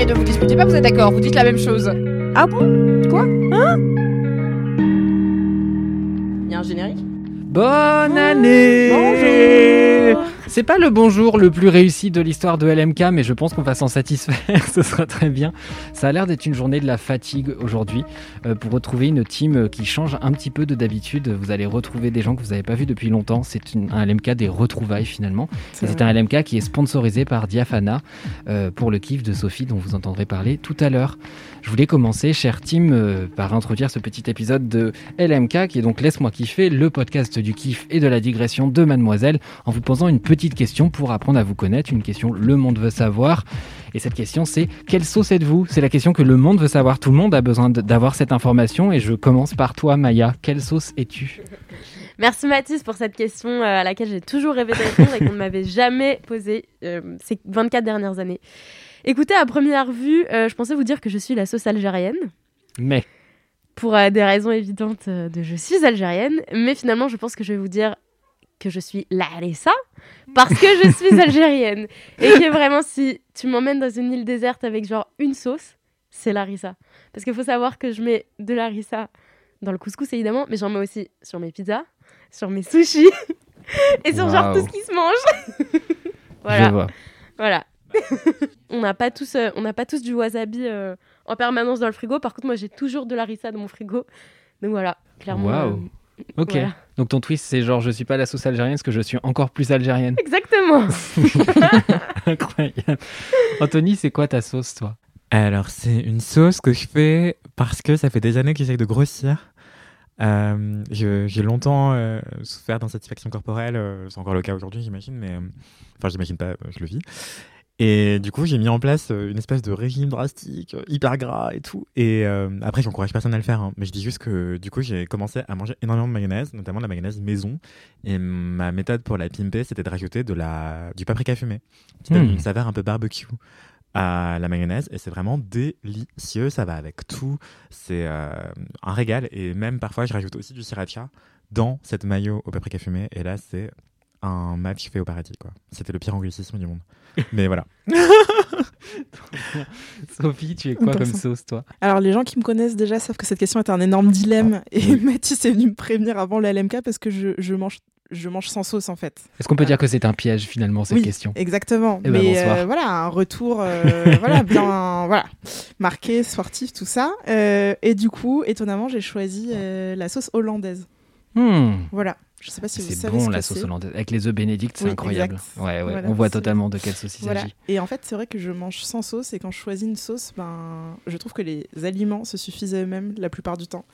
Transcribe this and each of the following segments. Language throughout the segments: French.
Mais ne vous disputez pas, vous êtes d'accord, vous dites la même chose. Ah bon? Quoi? Hein? Il y a un générique? Bonne année Bonjour C'est pas le bonjour le plus réussi de l'histoire de LMK, mais je pense qu'on va s'en satisfaire, ce sera très bien. Ça a l'air d'être une journée de la fatigue aujourd'hui. Euh, pour retrouver une team euh, qui change un petit peu de d'habitude, vous allez retrouver des gens que vous n'avez pas vus depuis longtemps. C'est une- un LMK des retrouvailles finalement. C'est un LMK qui est sponsorisé par Diafana euh, pour le kiff de Sophie dont vous entendrez parler tout à l'heure. Je voulais commencer, cher team, euh, par introduire ce petit épisode de LMK qui est donc Laisse-moi kiffer, le podcast du kiff et de la digression de Mademoiselle, en vous posant une petite question pour apprendre à vous connaître, une question le monde veut savoir. Et cette question c'est quelle sauce êtes-vous? C'est la question que le monde veut savoir. Tout le monde a besoin d'avoir cette information et je commence par toi Maya. Quelle sauce es-tu? Merci Mathis pour cette question euh, à laquelle j'ai toujours rêvé de répondre et qu'on ne m'avait jamais posée euh, ces 24 dernières années. Écoutez, à première vue, euh, je pensais vous dire que je suis la sauce algérienne, Mais pour euh, des raisons évidentes euh, de je suis algérienne, mais finalement je pense que je vais vous dire que je suis Larissa parce que je suis algérienne. Et que vraiment, si tu m'emmènes dans une île déserte avec genre une sauce, c'est Larissa. Parce qu'il faut savoir que je mets de Larissa dans le couscous évidemment, mais j'en mets aussi sur mes pizzas, sur mes sushis et sur genre tout ce qui se mange. je voilà, vois. voilà. on n'a pas tous, euh, on n'a pas tous du wasabi euh, en permanence dans le frigo. Par contre, moi, j'ai toujours de Larissa dans mon frigo. Donc voilà, clairement. Waouh. euh, Ok. voilà. Donc ton twist, c'est genre je suis pas la sauce algérienne, parce que je suis encore plus algérienne. Exactement. Incroyable. Anthony, c'est quoi ta sauce, toi? Alors, c'est une sauce que je fais parce que ça fait des années que j'essaye de grossir. Euh, J'ai longtemps euh, souffert d'insatisfaction corporelle. euh, c'est encore le cas aujourd'hui, j'imagine, mais enfin, j'imagine pas, je le vis. Et du coup, j'ai mis en place euh, une espèce de régime drastique, euh, hyper gras et tout. Et euh, après, j'encourage personne à le faire, hein, mais je dis juste que du coup, j'ai commencé à manger énormément de mayonnaise, notamment de la mayonnaise maison. Et ma méthode pour la pimper, c'était de rajouter de la, du paprika fumé, qui donne Hmm. une saveur un peu barbecue à la mayonnaise et c'est vraiment délicieux. Ça va avec tout. C'est euh, un régal et même parfois je rajoute aussi du sriracha dans cette mayo au paprika fumé et là c'est un match fait au paradis quoi. C'était le pire anglicisme du monde. Mais voilà. Sophie, tu es quoi Comme sauce, toi? Alors, les gens qui me connaissent déjà savent que cette question est un énorme dilemme. Et Mathis est venu me prévenir avant le LMK parce que je, je mange, je mange sans sauce en fait. Est-ce qu'on peut dire que c'est un piège finalement cette Oui, question? Exactement. Eh ben, Mais bonsoir. euh, voilà, un retour euh, voilà, bien voilà, marqué, sportif, tout ça. Euh, et du coup, étonnamment, j'ai choisi euh, la sauce hollandaise. Hmm. Voilà. Je sais pas si vous C'est savez bon ce la sauce hollandaise avec les œufs bénédicts, c'est Oui, incroyable. Ouais, ouais, Voilà, on voit totalement de quelle sauce il Voilà. s'agit. Et en fait, c'est vrai que je mange sans sauce et quand je choisis une sauce, ben, je trouve que les aliments se suffisent à eux-mêmes la plupart du temps.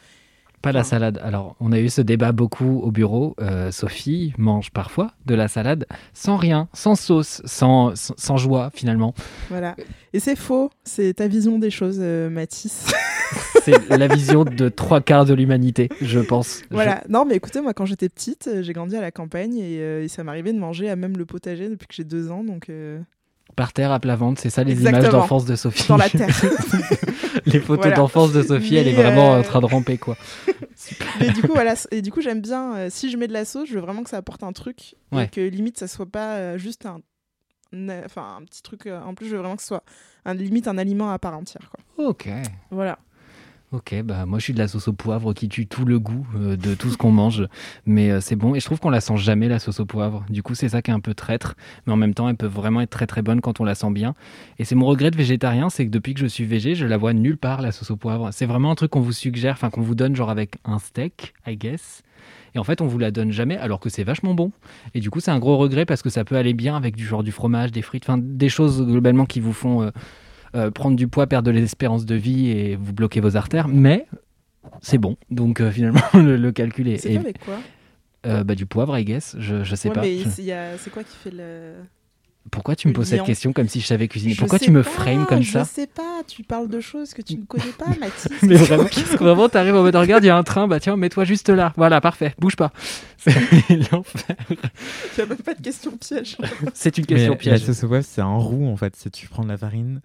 Pas la salade. Alors, on a eu ce débat beaucoup au bureau. Euh, Sophie mange parfois de la salade sans rien, sans sauce, sans, sans, sans joie finalement. Voilà. Et c'est faux. C'est ta vision des choses, euh, Mathis. C'est la vision de trois quarts de l'humanité, je pense. Je- voilà. Non, mais écoutez, moi, quand j'étais petite, euh, j'ai grandi à la campagne et, euh, et ça m'arrivait de manger à même le potager depuis que j'ai deux ans, donc euh, Par terre à plat ventre, c'est ça les Exactement. images d'enfance de Sophie. dans la terre. les photos Voilà. d'enfance de Sophie, elle est vraiment euh, en train de ramper quoi. Mais du coup, voilà. Et du coup, j'aime bien. si je mets de la sauce, je veux vraiment que ça apporte un truc Ouais. et que limite, ça soit pas juste un, enfin, un petit truc. en plus, je veux vraiment que ce soit un, limite un aliment à part entière. Quoi. Ok. Voilà. Ok, bah moi je suis de la sauce au poivre qui tue tout le goût euh, de tout ce qu'on mange, mais euh, c'est bon et je trouve qu'on la sent jamais la sauce au poivre. Du coup c'est ça qui est un peu traître, mais en même temps elle peut vraiment être très très bonne quand on la sent bien. Et c'est mon regret de végétarien, c'est que depuis que je suis végé, je la vois nulle part la sauce au poivre. C'est vraiment un truc qu'on vous suggère, enfin qu'on vous donne genre avec un steak, I guess. Et en fait on vous la donne jamais alors que c'est vachement bon. Et du coup c'est un gros regret parce que ça peut aller bien avec du genre du fromage, des frites, enfin des choses globalement qui vous font euh, euh, prendre du poids, perdre de l'espérance de vie et vous bloquer vos artères, mais c'est bon. Donc euh, finalement, le, le calcul est, C'est est- fait avec quoi? Euh, bah, du poivre, I guess. Je, je sais Ouais, pas. mais Je- c'est il y a- c'est quoi qui fait le. Pourquoi tu me poses cette question comme si je savais cuisiner? Je Pourquoi tu me pas, frames comme ça? Je sais pas, tu parles de choses que tu ne connais pas, Mathis. Mais vraiment, vraiment t'arrives en mode regarde, il y a un train, bah tiens, mets-toi juste là. Voilà, parfait, bouge pas. C'est l'enfer. Il n'y a même pas de question piège. C'est une Mais question la piège. sauce au poivre, c'est un roux en fait. C'est tu prends de la farine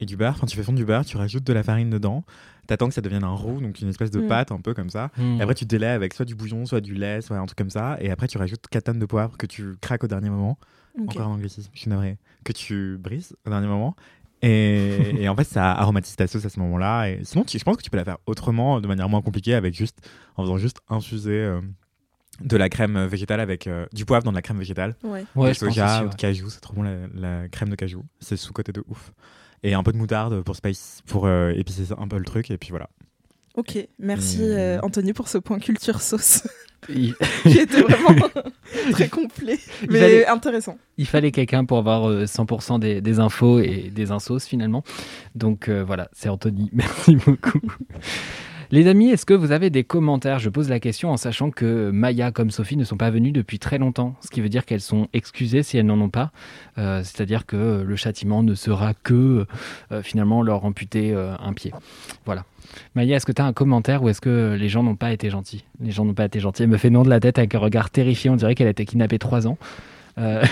et du beurre. Enfin, tu fais fondre du beurre, tu rajoutes de la farine dedans. T'attends que ça devienne un roux, donc une espèce de Mm. pâte un peu comme ça. Et après, tu délais avec soit du bouillon, soit du lait, soit un truc comme ça. Et après, tu rajoutes 4 tonnes de poivre que tu craques au dernier moment. Ok. Encore un anglicisme, je suis navré. Que tu brises au dernier moment. Et, et en fait, ça aromatise ta sauce à ce moment-là. Et sinon, tu- je pense que tu peux la faire autrement, de manière moins compliquée, avec juste, en faisant juste infuser euh, de la crème végétale avec euh, du poivre dans de la crème végétale. Ouais. Ouais, soja aussi, ou ouais. de cajou, c'est trop bon la, la crème de cajou. C'est sous-côté de ouf. Et un peu de moutarde pour spice, pour euh, épicer un peu le truc. Et puis voilà. Ok, merci euh, Anthony pour ce point culture sauce Il, qui était vraiment très complet, mais fallait- intéressant. il fallait quelqu'un pour avoir euh, 100% des, des infos et des insos finalement. Donc euh, voilà, c'est Anthony. Merci beaucoup. Les amis, est-ce que vous avez des commentaires? Je pose la question en sachant que Maya comme Sophie ne sont pas venues depuis très longtemps, ce qui veut dire qu'elles sont excusées si elles n'en ont pas. Euh, C'est-à-dire que le châtiment ne sera que euh, finalement leur amputer euh, un pied. Voilà. Maya, est-ce que tu as un commentaire ou est-ce que les gens n'ont pas été gentils? Les gens n'ont pas été gentils. Elle me fait non de la tête avec un regard terrifié. On dirait qu'elle a été kidnappée trois ans. Euh,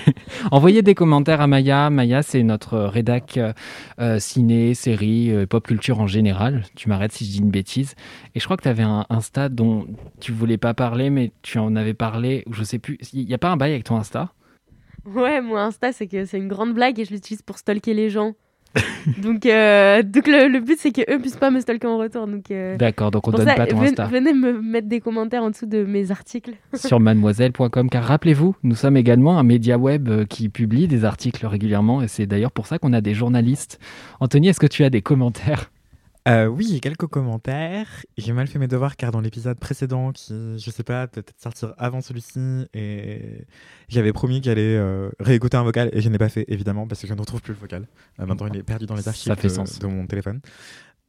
Envoyez des commentaires à Maya. Maya, c'est notre rédac euh, euh, ciné, série, pop culture en général. Tu m'arrêtes si je dis une bêtise. Et je crois que tu avais un Insta dont tu voulais pas parler, mais tu en avais parlé, ou je sais plus. Il n'y a pas un bail avec ton Insta? Ouais, mon Insta, c'est que c'est une grande blague et je l'utilise pour stalker les gens. donc, euh, donc le, le but, c'est qu'eux puissent pas me stalker en retour. Donc, euh, D'accord, donc on donne ça, pas ton Insta venez me mettre des commentaires en dessous de mes articles. sur mademoiselle.com. Car rappelez-vous, nous sommes également un média web euh, qui publie des articles régulièrement et c'est d'ailleurs pour ça qu'on a des journalistes. Anthony, est-ce que tu as des commentaires? Euh, oui, quelques commentaires. J'ai mal fait mes devoirs car dans l'épisode précédent, qui, je sais pas, peut-être sortir avant celui-ci, et j'avais promis qu'il allait euh, réécouter un vocal et je n'ai pas fait évidemment parce que je ne retrouve plus le vocal. Euh, maintenant, il est perdu dans les archives de, sens. de mon téléphone.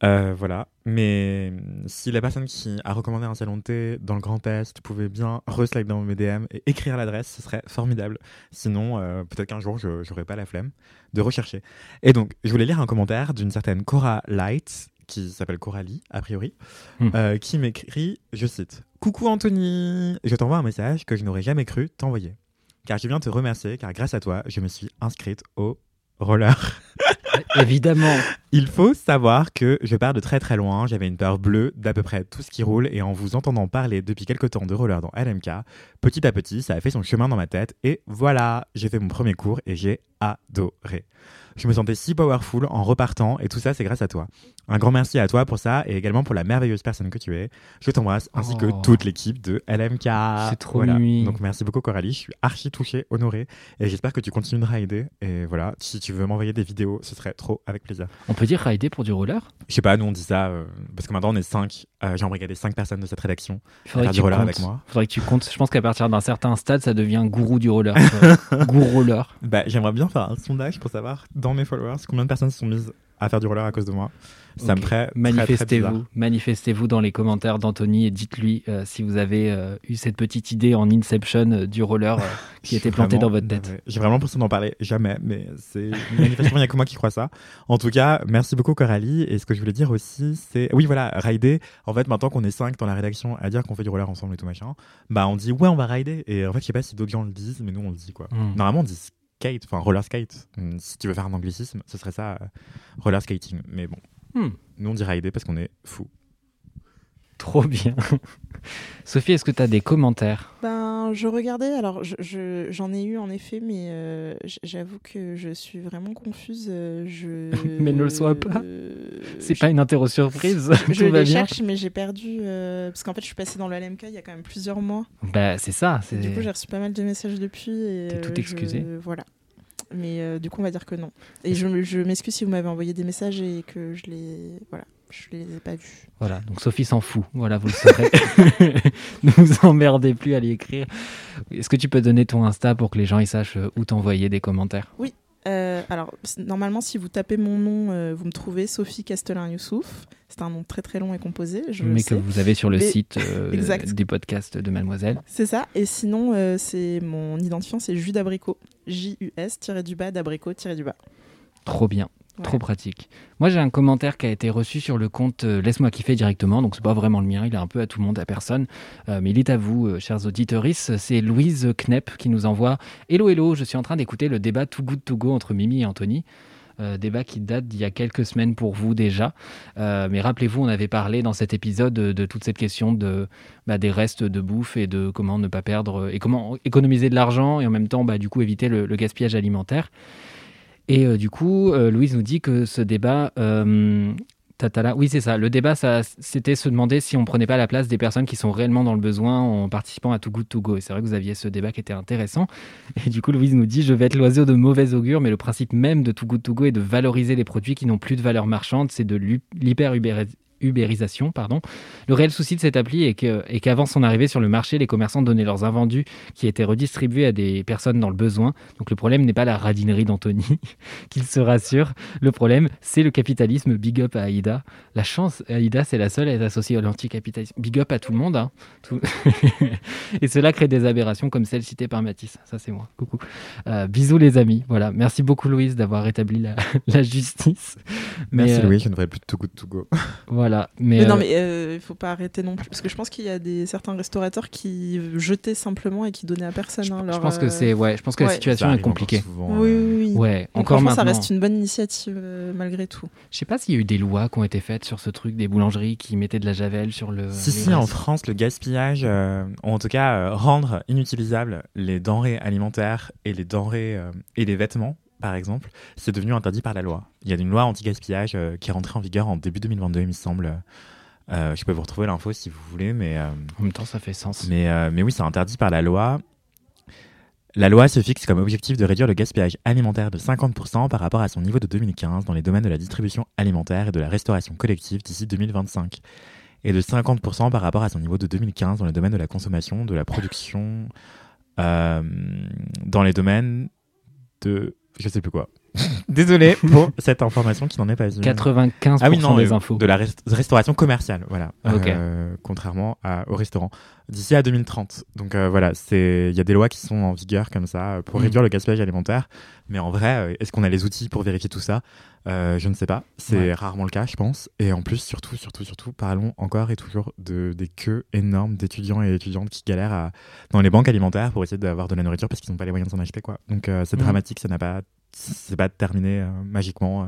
Euh, voilà. Mais hum, si la personne qui a recommandé un salon de thé dans le Grand Est pouvait bien reslide dans mes DM et écrire l'adresse, ce serait formidable. Sinon, euh, peut-être qu'un jour, je n'aurai pas la flemme de rechercher. Et donc, je voulais lire un commentaire d'une certaine Cora Light, qui s'appelle Coralie, a priori, Hmm. euh, qui m'écrit, je cite, Coucou Anthony, je t'envoie un message que je n'aurais jamais cru t'envoyer. Car je viens te remercier, car grâce à toi, je me suis inscrite au roller. Évidemment. Il faut savoir que je pars de très très loin. J'avais une peur bleue d'à peu près tout ce qui roule. Et en vous entendant parler depuis quelques temps de roller dans LMK, petit à petit, ça a fait son chemin dans ma tête. Et voilà, j'ai fait mon premier cours et j'ai adoré. Je me sentais si powerful en repartant et tout ça, c'est grâce à toi. Un grand merci à toi pour ça et également pour la merveilleuse personne que tu es. Je t'embrasse ainsi que Oh. toute l'équipe de LMK. C'est trop mimi. Donc merci beaucoup Coralie, je suis archi touché, honoré et j'espère que tu continueras à aider. Et voilà, si tu veux m'envoyer des vidéos, ce serait trop avec plaisir. On peut dire rider pour du roller? Je sais pas, nous on dit ça euh, parce que maintenant on est 5. J'ai embrigadé 5 personnes de cette rédaction. Faudrait Faire que du tu roller comptes. avec moi. faudrait que tu comptes. Je pense qu'à partir d'un certain stade, ça devient gourou du roller. gourou roller. Bah, J'aimerais bien faire un sondage pour savoir dans mes followers combien de personnes se sont mises à faire du roller à cause de moi. Ça me bizarre. Manifestez-vous, manifestez-vous dans les commentaires d'Anthony et dites-lui euh, si vous avez euh, eu cette petite idée en Inception euh, du roller qui était vraiment dans votre tête. J'ai vraiment l'impression d'en parler jamais, mais c'est manifestement il n'y a que moi qui crois ça. En tout cas, merci beaucoup Coralie. Et ce que je voulais dire aussi, c'est oui voilà, rider. En fait, maintenant qu'on est 5 dans la rédaction à dire qu'on fait du roller ensemble et tout machin, bah on dit ouais on va rider. Et en fait, je sais pas si d'autres gens le disent, mais nous on le dit quoi. Hmm. Normalement, on dit skate, enfin roller skate. Hum, Si tu veux faire un anglicisme, ce serait ça, roller skating. Mais bon, Hmm. nous on dit rider parce qu'on est fou. Trop bien. Sophie, est-ce que tu as des commentaires? Ben, je regardais, alors je- je- j'en ai eu en effet, mais euh, j'avoue que je suis vraiment confuse. euh, Je... Mais ne le sois pas. Euh, C'est je- pas une interro surprise. Je Tout va les cherche, mais j'ai perdu. euh, parce qu'en fait, je suis passée dans le LMK il y a quand même plusieurs mois. Bah, c'est ça. c'est- Du coup, j'ai reçu pas mal de messages depuis. et, T'es tout euh, je- excusée. Voilà. Mais euh, du coup, on va dire que non. Et je, me- je m'excuse si vous m'avez envoyé des messages et que je les. Voilà. Je les ai pas vus. Voilà, donc Sophie s'en fout. Voilà, vous le saurez. ne vous emmerdez plus à lui écrire. Est-ce que tu peux donner ton Insta pour que les gens ils sachent euh, où t'envoyer des commentaires? Euh, alors, normalement, si vous tapez mon nom, euh, vous me trouvez Sophie Castellin-Youssouf. C'est un nom très très long et composé. Je le Mais que sais. vous avez sur le Mais- site euh, des podcasts de Mademoiselle. C'est ça. Et sinon, euh, c'est mon identifiant, c'est jus d'abricot. J-U-S, tiré du bas, d'abricot, tiré du bas. Trop bien. Trop pratique. Moi, j'ai un commentaire qui a été reçu sur le compte euh, Laisse-moi kiffer directement. Donc, c'est pas vraiment le mien. Il est un peu à tout le monde, à personne. Euh, mais il est à vous, euh, chers auditeurs. C'est Louise Knepp qui nous envoie Hello, hello. Je suis en train d'écouter le débat Too Good To Go entre Mimi et Anthony. Débat qui date d'il y a quelques semaines pour vous déjà. Mais rappelez-vous, on avait parlé dans cet épisode de, toute cette question de, bah, des restes de bouffe et de comment ne pas perdre et comment économiser de l'argent et en même temps, bah, du coup, éviter le gaspillage alimentaire. Et euh, du coup, euh, Louise nous dit que ce débat. euh, oui, c'est ça. Le débat, ça, c'était se demander si on prenait pas la place des personnes qui sont réellement dans le besoin en participant à Too Good To Go. Et c'est vrai que vous aviez ce débat qui était intéressant. Et du coup, Louise nous dit Je vais être l'oiseau de mauvais augure, mais le principe même de Too Good To Go est de valoriser les produits qui n'ont plus de valeur marchande. C'est de l'hyper-ubéri- ubérisation, pardon. Le réel souci de cette appli est que- est qu'avant son arrivée sur le marché, les commerçants donnaient leurs invendus qui étaient redistribués à des personnes dans le besoin. Donc le problème n'est pas la radinerie d'Anthony, qu'il se rassure. Le problème, c'est le capitalisme. Big up à Aïda. La chance, Aïda, c'est la seule à être associée à l'anticapitalisme. Big up à tout le monde. hein. Tout- Et cela crée des aberrations comme celle citée par Mathis. Ça, c'est moi. Coucou. Euh, bisous, les amis. Voilà. Merci beaucoup, Louise, d'avoir rétabli la, la justice. Mais, Merci euh, Louis, je ne ferai plus de Too Good To Go. Voilà. Mais, Mais, non, euh, mais euh, il faut pas arrêter non plus. Parce que je pense qu'il y a des, certains restaurateurs qui jetaient simplement et qui donnaient à personne. je, hein, je leur, pense que euh, c'est ouais, je pense que la situation Ça est compliquée. souvent, Oui, euh, oui, oui. Ouais, Donc, encore maintenant. ça reste une bonne initiative euh, malgré tout. Je sais pas s'il y a eu des lois qui ont été faites sur ce truc des boulangeries qui mettaient de la javel sur le. Si, si, en. France, le gaspillage, euh, ou en tout cas euh, rendre inutilisables les denrées alimentaires et les denrées euh, et les vêtements, par exemple, c'est devenu interdit par la loi. Il y a une loi anti-gaspillage euh, qui est rentrée en vigueur en début 2022, il me semble. Euh, je peux vous retrouver l'info si vous voulez, mais, euh, En même temps, ça fait sens. mais, mais oui, c'est interdit par la loi. La loi se fixe comme objectif de réduire le gaspillage alimentaire de 50% par rapport à son niveau de 2015 dans les domaines de la distribution alimentaire et de la restauration collective d'ici 2025 et de 50% par rapport à son niveau de 2015 dans les domaines de la consommation, de la production, euh, dans les domaines de... Je sais plus quoi. Désolé pour cette information qui n'en est pas une. 95% Ah oui, non, des euh, infos. de la rest- restauration commerciale, voilà. Ok. Euh, contrairement à- au restaurant. D'ici à 2030. Donc euh, voilà, c'est il y a des lois qui sont en vigueur comme ça euh, pour Mm. réduire le gaspillage alimentaire. Mais en vrai, euh, est-ce qu'on a les outils pour vérifier tout ça? Euh, Je ne sais pas. C'est Ouais. rarement le cas, je pense. Et en plus, surtout, surtout, surtout, parlons encore et toujours de des queues énormes d'étudiants et étudiantes qui galèrent à- dans les banques alimentaires pour essayer d'avoir de la nourriture parce qu'ils n'ont pas les moyens de s'en acheter, quoi. Donc euh, c'est Mm. dramatique. Ça n'a pas, c'est pas terminé euh, magiquement. euh.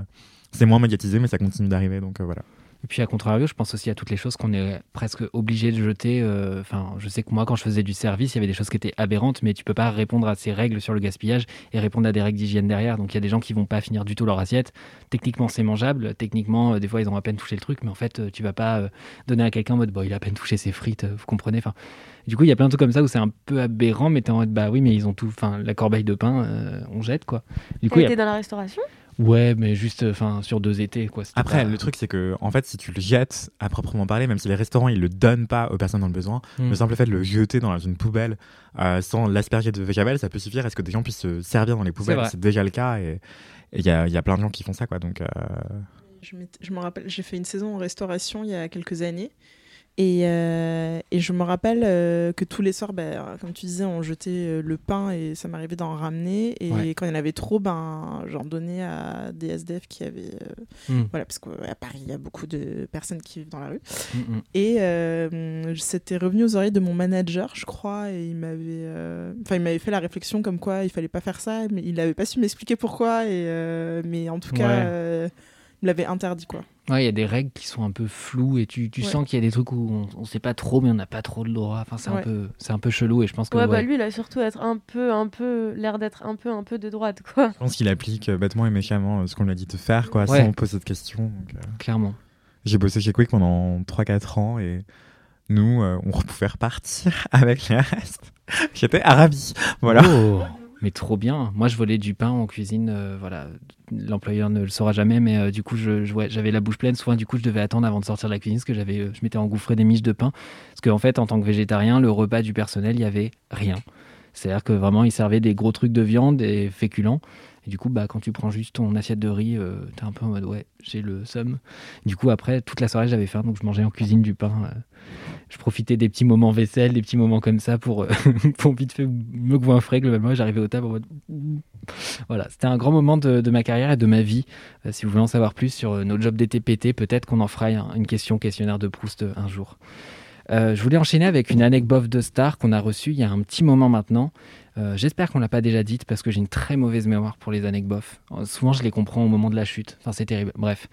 C'est moins médiatisé, mais ça continue d'arriver. Donc euh, voilà. Et puis à contrario, je pense aussi à toutes les choses qu'on est presque obligé de jeter. euh, Enfin, je sais que moi, quand je faisais du service, il y avait des choses qui étaient aberrantes, mais tu peux pas répondre à ces règles sur le gaspillage et répondre à des règles d'hygiène derrière. Donc il y a des gens qui vont pas finir du tout leur assiette. Techniquement, c'est mangeable. Techniquement, euh, des fois, ils ont à peine touché le truc, mais en fait, euh, tu vas pas donner à quelqu'un en mode, il a à peine touché ses frites, vous comprenez. Enfin, du coup, il y a plein de trucs comme ça où c'est un peu aberrant, mais t'es en mode, bah oui, mais ils ont tout. Enfin, la corbeille de pain, on jette quoi. Du coup, il y a- dans la restauration? Ouais, mais juste, enfin, sur deux étés quoi. Après, pas- le truc, c'est que, en fait, si tu le jettes à proprement parler, même si les restaurants ils le donnent pas aux personnes dans le besoin, Mm. le simple fait de le jeter dans une poubelle euh, sans l'asperger de javel, ça peut suffire à ce que des gens puissent se servir dans les poubelles? C'est déjà le cas et il y a, il y a plein de gens qui font ça, quoi. Donc, euh, je me rappelle, j'ai fait une saison en restauration il y a quelques années. Et, euh, et je me rappelle euh, que tous les soirs, ben, comme tu disais, on jetait euh, le pain et ça m'arrivait d'en ramener. Et Ouais. quand il y en avait trop, ben, j'en donnais à des SDF qui avaient. euh, Mm. Voilà, parce qu'à Paris, il y a beaucoup de personnes qui vivent dans la rue. Mm, mm. Et c'était revenu aux oreilles de mon manager, je crois, et il m'avait, enfin, il m'avait fait la réflexion comme quoi il fallait pas faire ça, mais il n'avait pas su m'expliquer pourquoi. Et mais en tout cas, Ouais. L'avait interdit, quoi. Ouais, il y a des règles qui sont un peu floues et tu, tu Ouais. sens qu'il y a des trucs où on, on sait pas trop, mais on n'a pas trop le droit. Enfin, c'est un peu, c'est un peu chelou et je pense que Ouais, bah lui, il a surtout être un peu, un peu, l'air d'être un peu, un peu de droite, quoi. Je pense qu'il applique euh, bêtement et méchamment euh, ce qu'on lui a dit de faire, quoi, Ouais. sans poser de questions. donc, euh, clairement. J'ai bossé chez Quick pendant 3-4 ans et nous, euh, on pouvait repartir avec les restes. J'étais ravi. Voilà. Oh, mais trop bien. Moi, je volais du pain en cuisine. euh, voilà, l'employeur ne le saura jamais, mais euh, du coup, je, j'avais la bouche pleine. Souvent, du coup, je devais attendre avant de sortir de la cuisine parce que j'avais, euh, je m'étais engouffré des miches de pain. Parce qu'en fait, en tant que végétarien, le repas du personnel, il y avait rien. C'est-à-dire que vraiment, ils servaient des gros trucs de viande et féculents. Et du coup, bah, quand tu prends juste ton assiette de riz, t'es un peu en mode ouais, j'ai le somme. Du coup, après, toute la soirée, j'avais faim, donc je mangeais en cuisine du pain. Je profitais des petits moments vaisselle, des petits moments comme ça pour, euh, pour vite fait me goinfrer. Globalement, j'arrivais au table en mode. Voilà, c'était un grand moment de, ma carrière et de ma vie. Euh, si vous voulez en savoir plus sur euh, nos jobs pétés, peut-être qu'on en fera un- une question questionnaire de Proust un jour. Je voulais enchaîner avec une anecdote de star qu'on a reçue il y a un petit moment maintenant. Euh, J'espère qu'on l'a pas déjà dite parce que j'ai une très mauvaise mémoire pour les anecdotes. Euh, souvent, je les comprends au moment de la chute. Enfin, c'est terrible. Bref.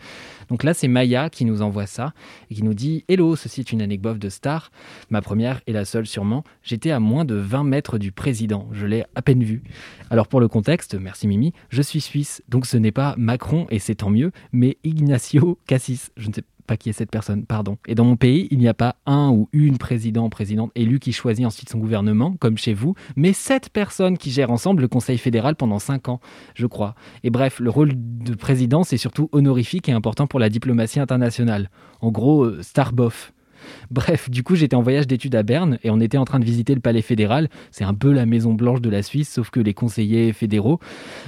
Donc là, c'est Maya qui nous envoie ça et qui nous dit Hello, ceci est une anecdote de star. Ma première et la seule sûrement. J'étais à moins de 20 mètres du président. Je l'ai à peine vu. Alors pour le contexte, merci Mimi, je suis suisse, donc ce n'est pas Macron et c'est tant mieux, mais Ignacio Cassis. Je ne sais qui est cette personne, pardon. Et dans mon pays, il n'y a pas un ou une président, présidente élue qui choisit ensuite son gouvernement, comme chez vous, mais sept personnes qui gèrent ensemble le Conseil fédéral pendant cinq ans, je crois. Et bref, le rôle de président, c'est surtout honorifique et important pour la diplomatie internationale. En gros, euh, Starboff. Bref, du coup, j'étais en voyage d'études à Berne et on était en train de visiter le palais fédéral. C'est un peu la Maison Blanche de la Suisse, sauf que les conseillers fédéraux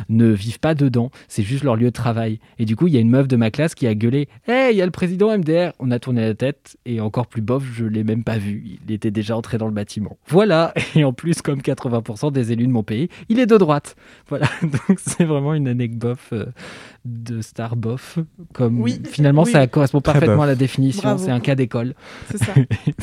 ne vivent pas dedans. C'est juste leur lieu de travail. Et du coup, il y a une meuf de ma classe qui a gueulé Hey, il y a le président MDR On a tourné la tête et encore plus bof, je l'ai même pas vu. Il était déjà entré dans le bâtiment. Voilà. Et en plus, comme 80% des élus de mon pays, il est de droite. Voilà. Donc, c'est vraiment une anecdote euh, de star bof. Comme Oui. finalement, Oui. ça correspond Très parfaitement bof. à la définition. C'est un cas d'école. C'est ça.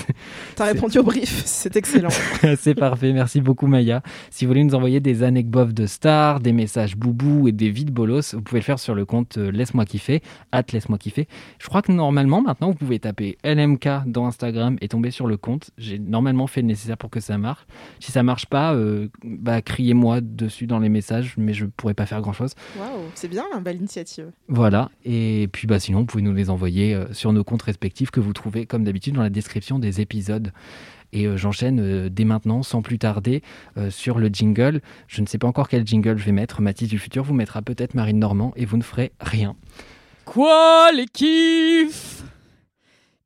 T'as répondu au brief, c'est excellent. C'est parfait, merci beaucoup Maya. Si vous voulez nous envoyer des anecdotes de stars, des messages boubou et des vides bolos, vous pouvez le faire sur le compte euh, Laisse-moi kiffer, at Laisse-moi kiffer. Je crois que normalement maintenant vous pouvez taper LMK dans Instagram et tomber sur le compte. J'ai normalement fait le nécessaire pour que ça marche. Si ça marche pas, euh, bah criez-moi dessus dans les messages, mais je pourrais pas faire grand chose. Waouh, c'est bien, une belle initiative. Voilà, et puis bah, sinon, vous pouvez nous les envoyer euh, sur nos comptes respectifs que vous trouvez comme d'habitude dans la description des épisodes. Et euh, j'enchaîne euh, dès maintenant, sans plus tarder, euh, sur le jingle. Je ne sais pas encore quel jingle je vais mettre. Mathis du futur vous mettra peut-être Marine Normand et vous ne ferez rien. Quoi les kiffs?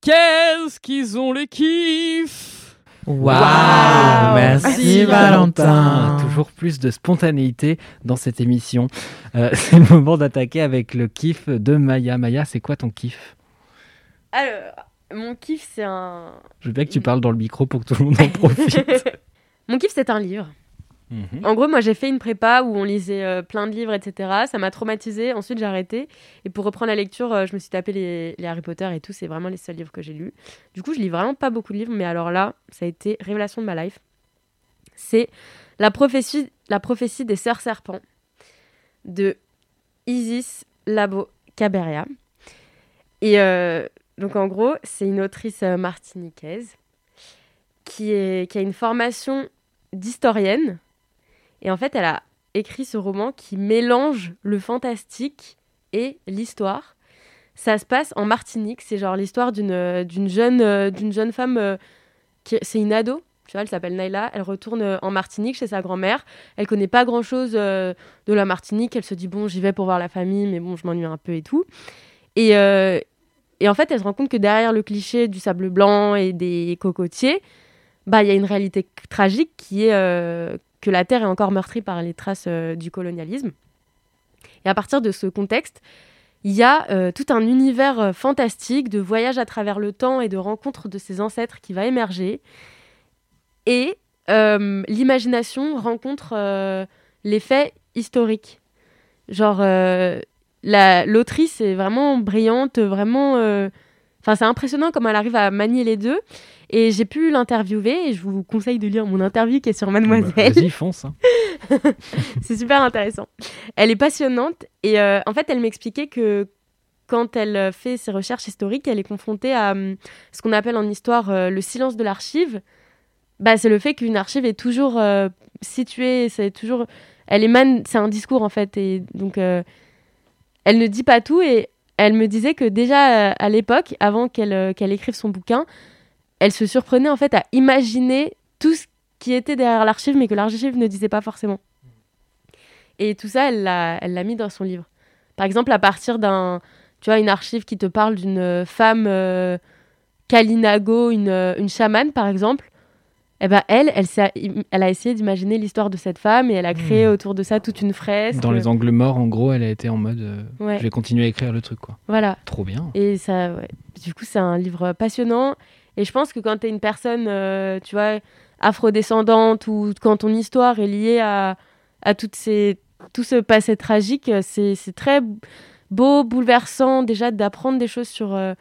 Qu'est-ce qu'ils ont les kiffs? Waouh, merci Valentin. Toujours plus de spontanéité dans cette émission. Euh, c'est le moment d'attaquer avec le kiff de Maya. Maya, c'est quoi ton kiff? Alors, mon kiff, c'est un. Je veux bien que tu parles dans le micro pour que tout le monde en profite. mon kiff, c'est un livre. Mhm. En gros, moi, j'ai fait une prépa où on lisait euh, plein de livres, etc. Ça m'a traumatisé. Ensuite, j'ai arrêté. Et pour reprendre la lecture, euh, je me suis tapé les, les Harry Potter et tout. C'est vraiment les seuls livres que j'ai lus. Du coup, je lis vraiment pas beaucoup de livres. Mais alors là, ça a été révélation de ma life. C'est la prophétie, la prophétie des sœurs serpents de Isis Labo Caberia. Et euh, donc, en gros, c'est une autrice euh, martiniquaise qui, est, qui a une formation d'historienne. Et en fait, elle a écrit ce roman qui mélange le fantastique et l'histoire. Ça se passe en Martinique. C'est genre l'histoire d'une euh, jeune, euh, jeune femme. qui C'est une ado. Tu vois, elle s'appelle Naila. Elle retourne en Martinique chez sa grand-mère. Elle connaît pas grand-chose de la Martinique. Elle se dit, bon, j'y vais pour voir la famille, mais bon, je m'ennuie un peu et tout. Et, et en fait, elle se rend compte que derrière le cliché du sable blanc et des cocotiers, bah, il y a une réalité tragique qui est euh, que la Terre est encore meurtrie par les traces euh, du colonialisme. Et à partir de ce contexte, il y a euh, tout un univers fantastique de voyage à travers le temps et de rencontres de ses ancêtres qui va émerger. Et l'imagination rencontre les faits historiques. Genre, la- l'autrice est vraiment brillante, vraiment... euh, Enfin, c'est impressionnant comment elle arrive à manier les deux. Et j'ai pu l'interviewer et je vous conseille de lire mon interview qui est sur Mademoiselle. Bah, Vas-y, fonce. hein. c'est super intéressant. Elle est passionnante et euh, en fait, elle m'expliquait que quand elle fait ses recherches historiques, elle est confrontée à hum, ce qu'on appelle en histoire euh, le silence de l'archive. Bah, c'est le fait qu'une archive est toujours euh, située, c'est toujours, elle émane, c'est un discours en fait, et donc elle ne dit pas tout. Et elle me disait que déjà euh, à l'époque, avant qu'elle euh, qu'elle écrive son bouquin, elle se surprenait en fait à imaginer tout ce qui était derrière l'archive, mais que l'archive ne disait pas forcément. Et tout ça, elle l'a, elle l'a mis dans son livre. Par exemple, à partir d'un, tu vois, une archive qui te parle d'une euh, femme Kalinago, une, une chamane, par exemple. Eh ben elle, elle, elle a essayé d'imaginer l'histoire de cette femme et elle a créé Hmm. autour de ça toute une fresque. Dans les angles morts, en gros, elle a été en mode euh, Ouais. je vais continuer à écrire le truc, quoi. Voilà. Trop bien. Et ça, ouais. du coup, c'est un livre passionnant. Et je pense que quand tu es une personne, euh, tu vois, afrodescendante ou quand ton histoire est liée à, à toutes ces, tout ce passé tragique, c'est c'est très beau, bouleversant déjà d'apprendre des choses sur, euh,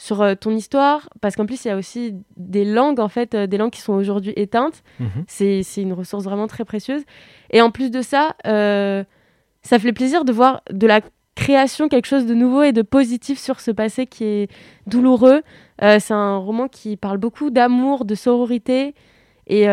sur euh, ton histoire. Parce qu'en plus, il y a aussi des langues, en fait, euh, des langues qui sont aujourd'hui éteintes. Mhm. C'est c'est une ressource vraiment très précieuse. Et en plus de ça, euh, ça fait plaisir de voir de la création quelque chose de nouveau et de positif sur ce passé qui est douloureux. Euh, c'est un roman qui parle beaucoup d'amour, de sororité. Et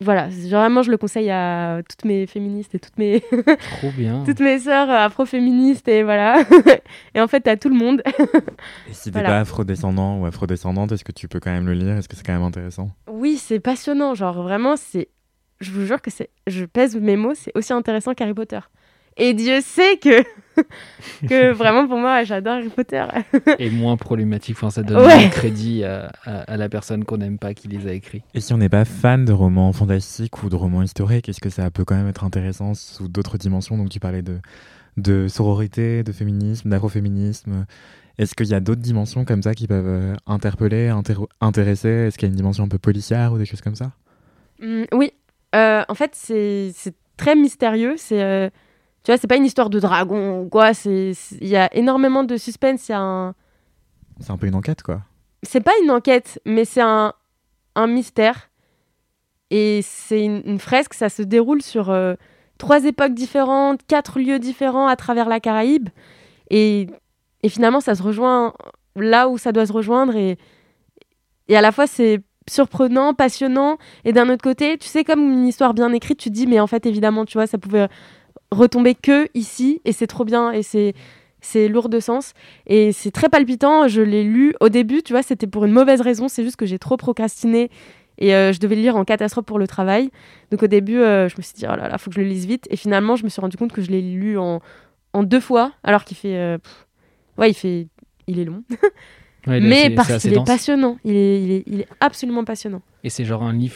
voilà, vraiment, je le conseille à toutes mes féministes et toutes mes, Trop bien. toutes mes sœurs afro-féministes. Et voilà. et en fait, à tout le monde. Et si t'es Voilà. pas afrodescendant ou afrodescendante, est-ce que tu peux quand même le lire? Est-ce que c'est quand même intéressant? Oui, c'est passionnant. Genre, vraiment, c'est. Je vous jure que c'est. Je pèse mes mots, c'est aussi intéressant qu'Harry Potter. Et Dieu sait que. que vraiment, pour moi, j'adore Harry Potter. Et moins problématique. Enfin, ça donne Ouais. crédit à, à- à la personne qu'on n'aime pas qui les a écrits. Et si on n'est pas fan de romans fantastiques ou de romans historiques, est-ce que ça peut quand même être intéressant sous d'autres dimensions? Donc tu parlais de, de sororité, de féminisme, d'afroféminisme. Est-ce qu'il y a d'autres dimensions comme ça qui peuvent euh, interpeller, intér- intéresser? Est-ce qu'il y a une dimension un peu policière ou des choses comme ça? Hum, oui, Euh, en fait, c'est c'est très mystérieux. C'est. euh, Tu vois, c'est pas une histoire de dragon ou quoi. c'est- c'est- Il y a énormément de suspense. A un. C'est un peu une enquête, quoi. c'est pas une enquête, mais c'est un, un mystère. Et c'est une, une fresque, ça se déroule sur euh, trois époques différentes, quatre lieux différents à travers la Caraïbe. Et, et finalement, ça se rejoint là où ça doit se rejoindre. Et, et à la fois, c'est surprenant, passionnant. Et d'un autre côté, tu sais, comme une histoire bien écrite, tu te dis, mais en fait, évidemment, tu vois, ça pouvait retomber que ici. Et c'est trop bien. Et c'est. C'est lourd de sens et c'est très palpitant. Je l'ai lu au début, tu vois, c'était pour une mauvaise raison. C'est juste que j'ai trop procrastiné et euh, je devais le lire en catastrophe pour le travail. Donc au début, euh, je me suis dit, oh là là, faut que je le lise vite. Et finalement, je me suis rendu compte que je l'ai lu en, en deux fois, alors qu'il fait. euh, ouais, il fait. Il est long. Ouais, Mais assez- parce qu'il est passionnant. Il est, il, est, il est absolument passionnant. Et c'est genre un livre,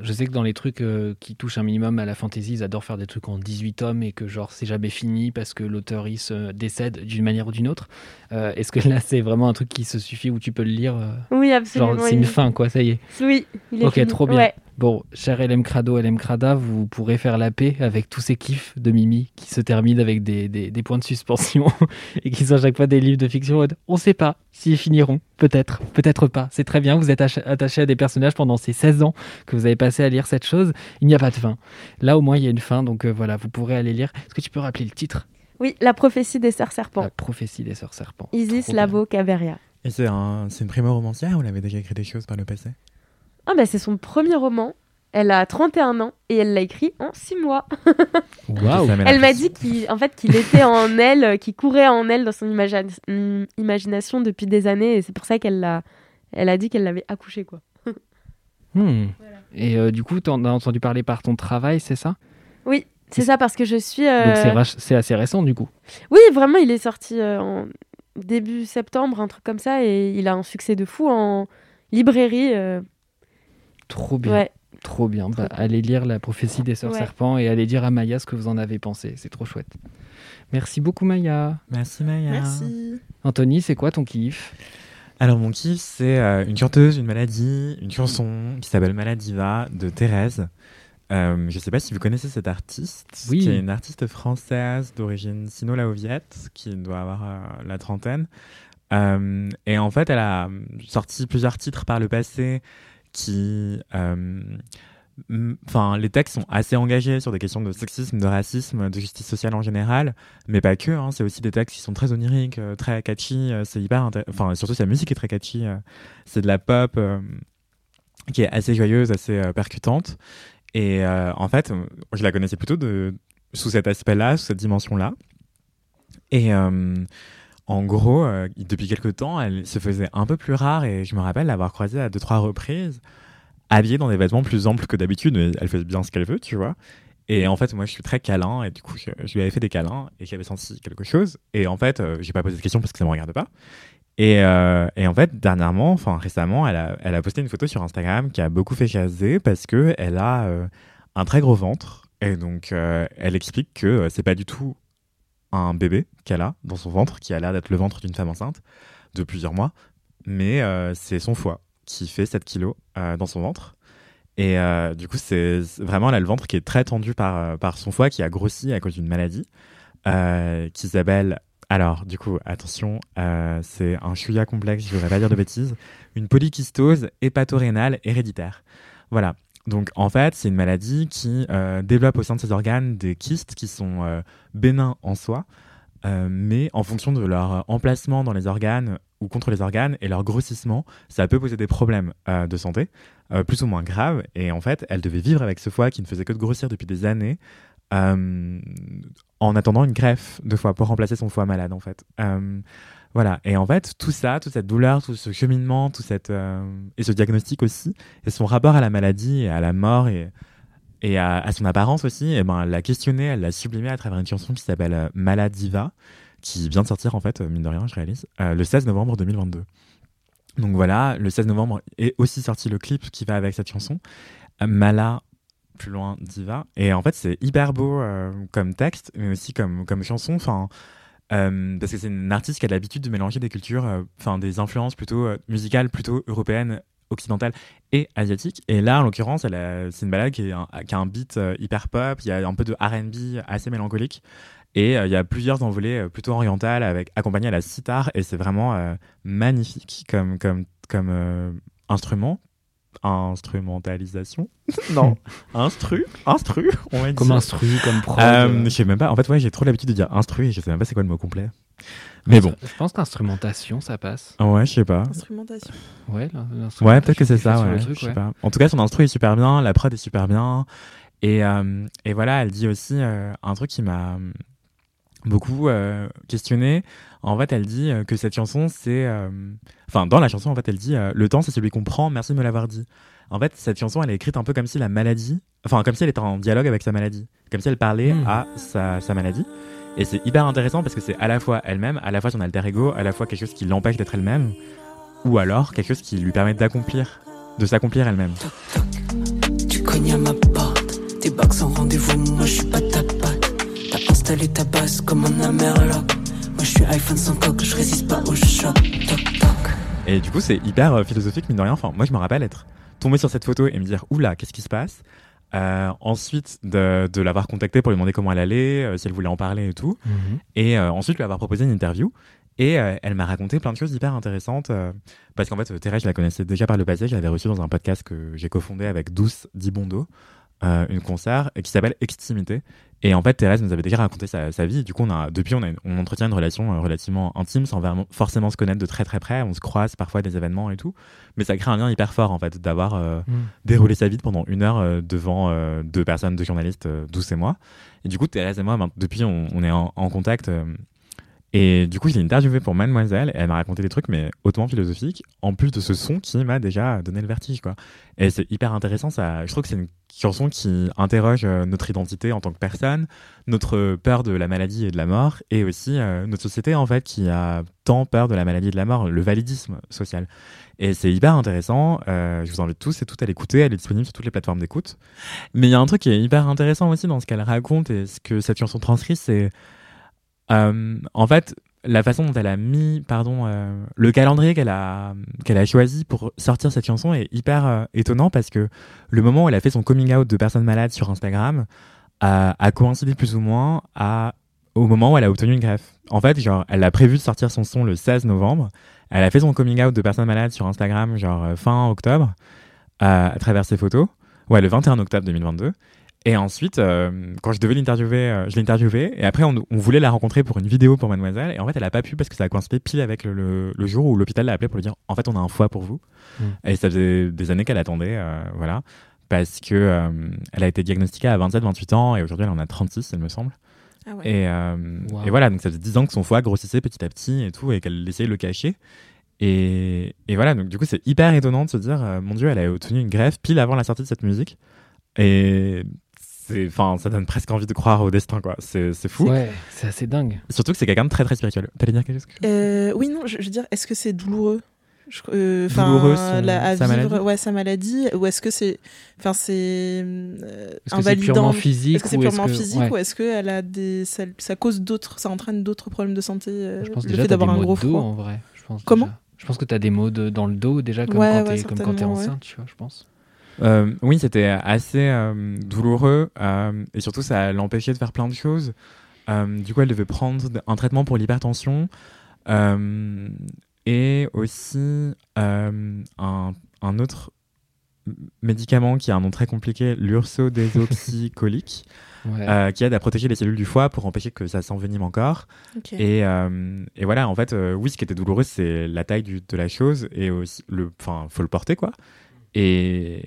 je sais que dans les trucs euh, qui touchent un minimum à la fantasy, ils adorent faire des trucs en 18 tomes et que genre c'est jamais fini parce que l'auteur il se décède d'une manière ou d'une autre. Euh, Est-ce que là c'est vraiment un truc qui se suffit où tu peux le lire euh, Oui, absolument. Genre c'est une fin quoi, ça y est. Oui, il est Ok, fini. trop bien. Ouais. Bon, cher LM Crado, LM Crada, vous pourrez faire la paix avec tous ces kiffs de Mimi qui se terminent avec des, des- des points de suspension et qui sont à chaque fois des livres de fiction. On sait pas s'ils finiront, peut-être, peut-être pas. C'est très bien, vous êtes ach- attaché à des personnages pendant ces 16 ans que vous avez passé à lire cette chose. Il n'y a pas de fin. Là, au moins, il y a une fin, donc euh, voilà, vous pourrez aller lire. Est-ce que tu peux rappeler le titre? Oui, la prophétie des sœurs serpents. La prophétie des sœurs serpents. Isis. Labo, Caveria. Et c'est un, c'est une primo-romancière ou elle avait déjà écrit des choses par le passé? Ah, bah c'est son premier roman. Elle a 31 ans et elle l'a écrit en 6 mois. Waouh Elle m'a dit qu'il en fait, qu'il était en elle, euh, qu'il courait en elle dans son imagi- imagination depuis des années. Et c'est pour ça qu'elle l'a, elle a dit qu'elle l'avait accouché. Quoi. Hmm. Et euh, du coup, tu en as entendu parler par ton travail, c'est ça? Oui, c'est ça parce que je suis. euh, Donc c'est assez récent du coup. Oui, vraiment, il est sorti euh, en début septembre, un truc comme ça. Et il a un succès de fou en librairie. Trop bien. ouais. Trop bien. Bah, allez lire La prophétie des sœurs Ouais. serpents et allez dire à Maya ce que vous en avez pensé. C'est trop chouette. Merci beaucoup, Maya. Merci Maya. Merci. Anthony, c'est quoi ton kiff? Alors mon kiff, c'est euh, une chanteuse, une maladie, une chanson qui s'appelle Maladiva de Thérèse. Euh, je ne sais pas si vous connaissez cette artiste, Oui. qui est une artiste française d'origine sino-laoviette, qui doit avoir euh, la trentaine. Euh, et en fait, elle a sorti plusieurs titres par le passé qui euh, Enfin, les textes sont assez engagés sur des questions de sexisme, de racisme, de justice sociale en général, mais pas que. hein, c'est aussi des textes qui sont très oniriques, euh, très catchy. euh, c'est hyper, enfin, surtout sa musique est très catchy. c'est de la pop qui est assez joyeuse, assez percutante. Et en fait, je la connaissais plutôt de, sous cet aspect-là, sous cette dimension-là. Et en gros, euh, depuis quelques temps, elle se faisait un peu plus rare et je me rappelle l'avoir croisée à deux, trois reprises, habillée dans des vêtements plus amples que d'habitude, elle fait bien ce qu'elle veut, tu vois. Et en fait, moi, je suis très câlin et du coup, je, lui avais fait des câlins et j'avais senti quelque chose. Et en fait, euh, j'ai pas posé de question parce que ça me regarde pas. Et, euh, en fait, dernièrement, enfin récemment, elle a, posté une photo sur Instagram qui a beaucoup fait jaser parce que elle a euh, un très gros ventre. Et donc, elle explique que c'est pas du tout un bébé qu'elle a dans son ventre, qui a l'air d'être le ventre d'une femme enceinte de plusieurs mois, mais euh, c'est son foie qui fait 7 kilos euh, dans son ventre. Et euh, du coup, c'est vraiment elle le ventre qui est très tendu par, par son foie qui a grossi à cause d'une maladie qui s'appelle. Alors, du coup, attention, c'est un chouïa complexe, je ne voudrais pas dire de bêtises, une polykystose hépatorénale héréditaire. Voilà. Donc, en fait, c'est une maladie qui euh, développe au sein de ses organes des kystes qui sont euh, bénins en soi, euh, mais en fonction de leur emplacement dans les organes ou contre les organes et leur grossissement, ça peut poser des problèmes de santé, plus ou moins graves. Et en fait, elle devait vivre avec ce foie qui ne faisait que de grossir depuis des années, en attendant une greffe de foie pour remplacer son foie malade, en fait. Voilà. Et en fait, tout ça, toute cette douleur, tout ce cheminement, tout cette, euh, et ce diagnostic aussi, et son rapport à la maladie et à la mort et, à, son apparence aussi, et ben, elle l'a questionné, elle l'a sublimé à travers une chanson qui s'appelle euh, Maladiva, qui vient de sortir, en fait, euh, mine de rien, je réalise, le 16 novembre 2022. Donc voilà, le 16 novembre est aussi sorti le clip qui va avec cette chanson, Mala, plus loin, Diva. Et en fait, c'est hyper beau comme texte, mais aussi comme, comme chanson. Enfin, euh, parce que c'est une artiste qui a l'habitude de mélanger des cultures, euh, enfin des influences plutôt euh, musicales, plutôt européennes, occidentales et asiatiques. Et là, en l'occurrence, c'est une balade qui, a un beat hyper pop, il y a un peu de R&B assez mélancolique. Et il y a plusieurs envolées plutôt orientales avec accompagnées à la sitar et c'est vraiment magnifique comme comme comme instrument instrumentalisation non instru instru on va Comme dire. instru, comme prod. Euh, je sais même pas en fait ouais j'ai trop l'habitude de dire instru et je sais même pas c'est quoi le mot complet mais bon Je pense qu'instrumentation, ça passe. ouais je sais pas Instrumentation. Ouais, l'instrumentation Ouais, peut-être que c'est ça, ouais. truc, je sais ouais. pas. En tout cas, son instru est super bien, la prod est super bien. Et, euh, et voilà, elle dit aussi euh, un truc qui m'a euh, beaucoup euh, questionné. En fait, elle dit euh, que cette chanson, c'est. euh, Enfin, dans la chanson, en fait, elle dit euh, Le temps, c'est celui qu'on prend, merci de me l'avoir dit. En fait, cette chanson, elle est écrite un peu comme si la maladie. Enfin, comme si elle était en dialogue avec sa maladie. Comme si elle parlait Hmm. à sa, sa maladie. Et c'est hyper intéressant parce que c'est à la fois elle-même, à la fois son alter ego, à la fois quelque chose qui l'empêche d'être elle-même, ou alors quelque chose qui lui permet d'accomplir, de s'accomplir elle-même. Tu cognes à ma porte, tes bacs sans rendez-vous, moi je suis pas ta pote. T'as installé ta base comme un amerloc. Moi je suis iPhone sans coque, je résiste pas au choc. Toc toc. Et du coup, c'est hyper euh, philosophique, mine de rien. Enfin, moi, je me rappelle être tombé sur cette photo et me dire, oula, qu'est-ce qui se passe? Euh, Ensuite, de, de l'avoir contactée pour lui demander comment elle allait, euh, si elle voulait en parler et tout. Mhm. Et euh, ensuite, lui avoir proposé une interview. Et euh, elle m'a raconté plein de choses hyper intéressantes. euh, parce qu'en fait, Thérèse, je la connaissais déjà par le passé. Je l'avais reçue dans un podcast que j'ai cofondé avec Douce Dibondo, euh, une concert, qui s'appelle Extimité. Et en fait, Thérèse nous avait déjà raconté sa, sa vie. Du coup, on a, depuis, on, a on entretient une relation euh, relativement intime sans forcément se connaître de très très près. On se croise parfois à des événements et tout. Mais ça crée un lien hyper fort, en fait, d'avoir euh, Mhm. déroulé sa vie pendant une heure euh, devant euh, deux personnes, deux journalistes, Douce et moi. Et du coup, Thérèse et moi, ben, depuis, on, on est en, en contact. Et du coup, je l'ai interviewée pour Mademoiselle et elle m'a raconté des trucs, mais hautement philosophiques, en plus de ce son qui m'a déjà donné le vertige, quoi. Et c'est hyper intéressant, ça. Je trouve que c'est une chanson qui interroge euh, notre identité en tant que personne, notre peur de la maladie et de la mort, et aussi euh, notre société, en fait, qui a tant peur de la maladie et de la mort, le validisme social. Et c'est hyper intéressant. euh, je vous invite tous et toutes à l'écouter. Elle est disponible sur toutes les plateformes d'écoute. Mais il y a un truc qui est hyper intéressant aussi dans ce qu'elle raconte et ce que cette chanson transcrit, c'est en fait la façon dont elle a mis, pardon, euh, le calendrier qu'elle a qu'elle a choisi pour sortir cette chanson est hyper euh, étonnant parce que le moment où elle a fait son coming out de personne malade sur Instagram a, coïncidé plus ou moins au moment où elle a obtenu une greffe. En fait, genre, elle a prévu de sortir son son le 16 novembre. Elle a fait son coming out de personne malade sur Instagram, genre euh, fin octobre, euh, à travers ses photos. Ouais, le 21 octobre 2022. Et ensuite, euh, quand je devais l'interviewer, euh, je l'ai interviewée. Et après, on, on voulait la rencontrer pour une vidéo pour Mademoiselle. Et en fait, elle a pas pu parce que ça a coïncidé pile avec le, le- le jour où l'hôpital l'a appelé pour lui dire En fait, on a un foie pour vous. Mm. Et ça faisait des années qu'elle attendait. euh, voilà. Parce que euh, elle a été diagnostiquée à 27-28 ans. Et aujourd'hui, elle en a 36, il me semble. Ah ouais. Et, euh, Wow. et voilà, donc ça faisait 10 ans que son foie grossissait petit à petit et tout, et qu'elle essayait de le cacher. Et, et voilà, donc du coup, c'est hyper étonnant de se dire, euh, mon Dieu, elle a obtenu une greffe pile avant la sortie de cette musique. Et enfin, ça donne presque envie de croire au destin, quoi. C'est, c'est fou. Ouais, c'est assez dingue. Surtout que c'est quelqu'un de très très spirituel. T'allais dire quelque chose Euh, oui, non, je, je veux dire, est-ce que c'est douloureux? Euh, 'fin, Douloureux, son- la- à sa vivre, maladie? ouais, sa maladie, ou est-ce que c'est, enfin, c'est euh, Est-ce que c'est purement invalidant physique Est-ce que c'est purement que- physique ouais. ou est-ce que elle a des, ça, ça cause d'autres, ça entraîne d'autres problèmes de santé euh, Je pense Le déjà fait d'avoir un maux gros froid? en vrai. Je pense Comment? déjà. Je pense que t'as des maux de- dans le dos déjà comme Ouais, quand ouais, t'es comme quand t'es certainement, ouais. enceinte, tu vois, je pense. Euh, oui, c'était assez euh, douloureux euh, et surtout ça l'empêchait de faire plein de choses. Euh, du coup, elle devait prendre un traitement pour l'hypertension euh, et aussi euh, un, un autre médicament qui a un nom très compliqué, Ouais. euh, qui aide à protéger les cellules du foie pour empêcher que ça s'envenime encore. Et, euh, et voilà, en fait, euh, oui, ce qui était douloureux, c'est la taille du- de la chose et aussi le, enfin, faut le porter quoi. Et,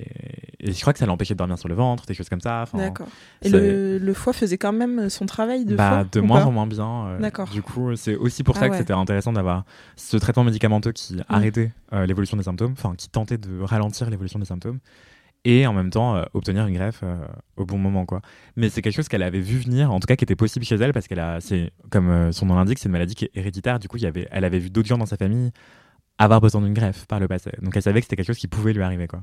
et je crois que ça l'empêchait de dormir sur le ventre, des choses comme ça. D'accord. Et le, le foie faisait quand même son travail de bah, foie de moins en moins bien. euh, D'accord. Du coup, c'est aussi pour Ah ça que c'était intéressant d'avoir ce traitement médicamenteux qui arrêtait euh, l'évolution des symptômes, enfin qui tentait de ralentir l'évolution des symptômes, et en même temps euh, obtenir une greffe au bon moment, quoi. Mais c'est quelque chose qu'elle avait vu venir, en tout cas qui était possible chez elle, parce qu'elle a, comme son nom l'indique, c'est une maladie qui est héréditaire. Du coup, y avait, elle avait vu d'autres gens dans sa famille avoir besoin d'une greffe par le passé. Donc elle savait que c'était quelque chose qui pouvait lui arriver, quoi.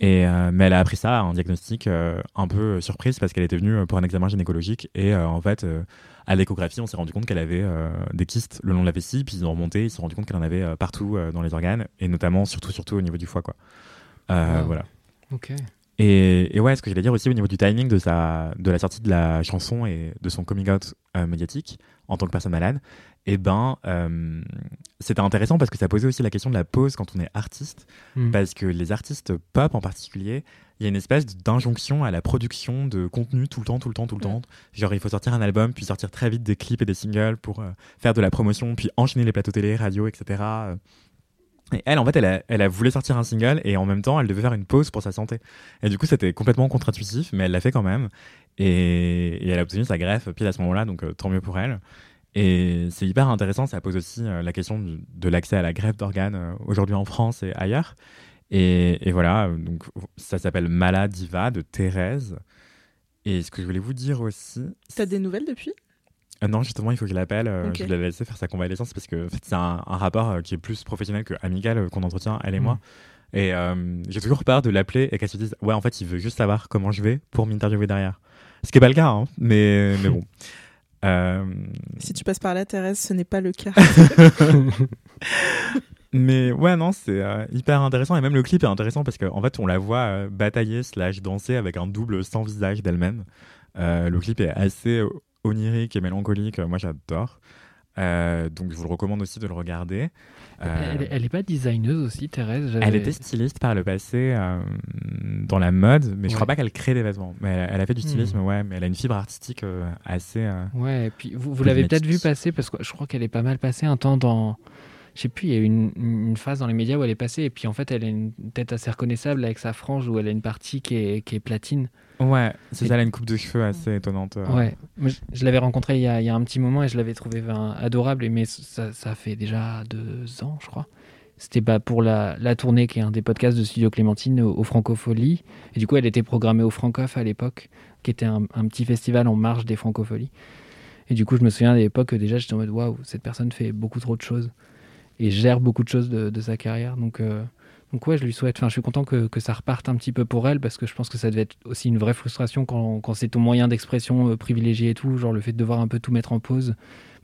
Et, euh, mais elle a appris ça à un diagnostic euh, un peu euh, surprise parce qu'elle était venue pour un examen gynécologique et euh, en fait à l'échographie on s'est rendu compte qu'elle avait des kystes le long de la vessie puis ils ont remonté ils se sont rendu compte qu'elle en avait partout dans les organes et notamment surtout surtout au niveau du foie quoi. Wow. Voilà. Ok. Et, et ouais, ce que j'allais dire aussi au niveau du timing de, sa, de la sortie de la chanson et de son coming out médiatique en tant que personne malade, et ben, euh, c'était intéressant parce que ça posait aussi la question de la pause quand on est artiste, Mm. parce que les artistes pop en particulier, il y a une espèce d'injonction à la production de contenu tout le temps, tout le temps, tout le temps. Genre, il faut sortir un album, puis sortir très vite des clips et des singles pour euh, faire de la promotion, puis enchaîner les plateaux télé, radio, etc. Et elle, en fait, elle a, elle a voulu sortir un single et en même temps, elle devait faire une pause pour sa santé. Et du coup, c'était complètement contre-intuitif, mais elle l'a fait quand même. Et, et elle a obtenu sa greffe pile à ce moment-là, donc euh, tant mieux pour elle. Et c'est hyper intéressant, ça pose aussi euh, la question de, de l'accès à la greffe d'organes euh, aujourd'hui en France et ailleurs. Et, et voilà, donc ça s'appelle Maladiva de Thérèse. Et ce que je voulais vous dire aussi. T'as des nouvelles depuis? Euh, non, justement, il faut que je l'appelle. euh, Ok. Je vais la laisser faire sa convalescence parce que en fait, c'est un, un rapport qui est plus professionnel que amical qu'on entretient, elle et moi. Et euh, j'ai toujours peur de l'appeler et qu'elle se dise Ouais, en fait, il veut juste savoir comment je vais pour m'interviewer derrière. Ce qui n'est pas le cas, hein, mais, mais bon. Euh, Si tu passes par là, Thérèse, ce n'est pas le cas. mais ouais, non, c'est euh, hyper intéressant. Et même le clip est intéressant parce qu'en fait, on la voit euh, batailler slash danser avec un double sans visage d'elle-même. Euh, le clip est assez onirique et mélancolique. Moi, j'adore. Donc, je vous le recommande aussi de le regarder. Euh, Elle, elle est pas designeuse aussi, Thérèse elle était styliste par le passé euh, dans la mode, mais je Ouais. crois pas qu'elle crée des vêtements. Mais elle, elle a fait du stylisme, Hmm. ouais, mais elle a une fibre artistique euh, assez. euh, Ouais, et puis vous, vous l'avez peut-être vu Polymatique. passer parce que je crois qu'elle est pas mal passée un temps dans. Je sais plus, il y a eu une, une phase dans les médias où elle est passée et puis en fait elle a une tête assez reconnaissable avec sa frange où elle a une partie qui est, qui est platine. Ouais, c'est Et- ça, elle a une coupe de cheveux assez étonnante. euh. Ouais, Moi, je, je l'avais rencontrée il y, a, il y a un petit moment et je l'avais trouvée ben, adorable, et- mais ça, ça fait déjà deux ans, je crois. C'était bah, pour la, la tournée qui est un des podcasts de Studio Clémentine au, au Francofolie. Et du coup, elle était programmée au Francoff à l'époque, qui était un, un petit festival en marge des Francopholies. Et du coup, je me souviens à l'époque, déjà, j'étais en mode waouh, cette personne fait beaucoup trop de choses et gère beaucoup de choses de, de sa carrière. Donc, euh, donc ouais, je lui souhaite. Enfin, je suis content que, que ça reparte un petit peu pour elle parce que je pense que ça devait être aussi une vraie frustration quand, quand c'est ton moyen d'expression euh, privilégié et tout, genre le fait de devoir un peu tout mettre en pause.